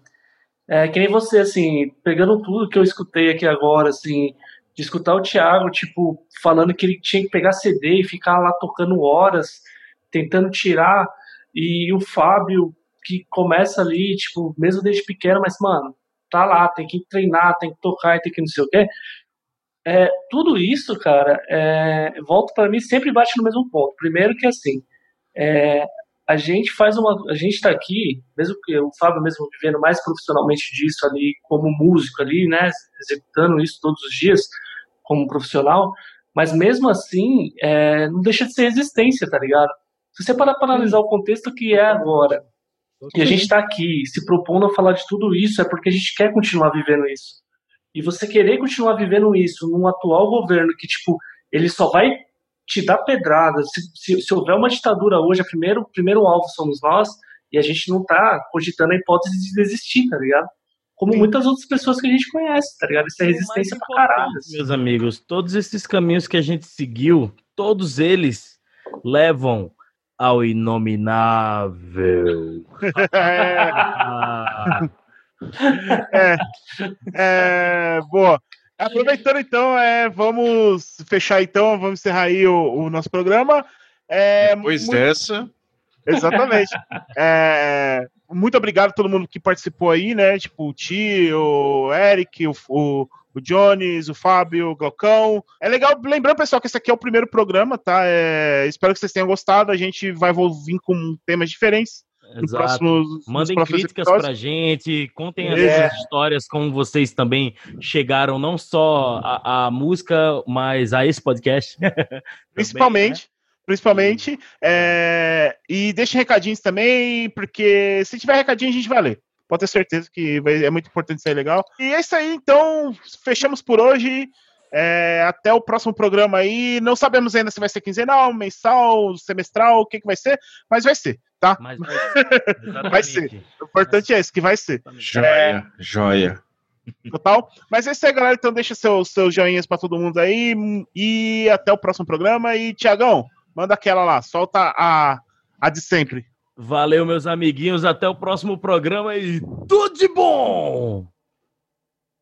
é, que nem você, assim, pegando tudo que eu escutei aqui agora, assim, de escutar o Thiago, tipo, falando que ele tinha que pegar CD e ficar lá tocando horas, tentando tirar, e o Fábio, que começa ali, tipo, mesmo desde pequeno, mas, mano, tá lá, tem que treinar, tem que tocar, tem que não sei o quê. É, tudo isso, cara, é, volta para mim sempre bate no mesmo ponto. Primeiro que assim, é, a gente faz uma, a gente está aqui, mesmo que o Fábio mesmo vivendo mais profissionalmente disso ali como músico ali, né, executando isso todos os dias como profissional, mas mesmo assim é, não deixa de ser existência, tá ligado? Se você parar para analisar o contexto que é agora, e a gente está aqui se propondo a falar de tudo isso, é porque a gente quer continuar vivendo isso. E você querer continuar vivendo isso num atual governo que, tipo, ele só vai te dar pedrada. Se, se, se houver uma ditadura hoje, o primeiro, primeiro alvo somos nós, e a gente não tá cogitando a hipótese de desistir, tá ligado? Como Sim. muitas outras pessoas que a gente conhece, tá ligado? Isso é resistência pra caralho. Assim. Meus amigos, todos esses caminhos que a gente seguiu, todos eles levam ao inominável. é, é, boa. Aproveitando então, é, vamos fechar então, vamos encerrar aí o, o nosso programa. É, Depois muito... dessa. Exatamente. é, muito obrigado a todo mundo que participou aí, né? Tipo, o Tio, o Eric, o, o, o Jones, o Fábio, o Glaucão. É legal, lembrando, pessoal, que esse aqui é o primeiro programa, tá? É, espero que vocês tenham gostado. A gente vai vir com temas diferentes. Exato. Mandem críticas episódios. pra gente, contem as é. histórias como vocês também chegaram, não só a música, mas a esse podcast. Principalmente. Também, né? Principalmente. É, e deixe recadinhos também, porque se tiver recadinho, a gente vai ler pode ter certeza que vai, é muito importante sair legal. E é isso aí, então, fechamos por hoje. É, até o próximo programa aí. Não sabemos ainda se vai ser quinzenal, mensal, semestral, o que, que vai ser, mas vai ser, tá? Mas vai ser. vai ser. O importante é isso, que vai ser. Joia, é, joia. Total. Mas é isso aí, galera. Então deixa seus, seus joinhas para todo mundo aí. E até o próximo programa. E, Tiagão, manda aquela lá, solta a, a de sempre. Valeu, meus amiguinhos. Até o próximo programa e tudo de bom!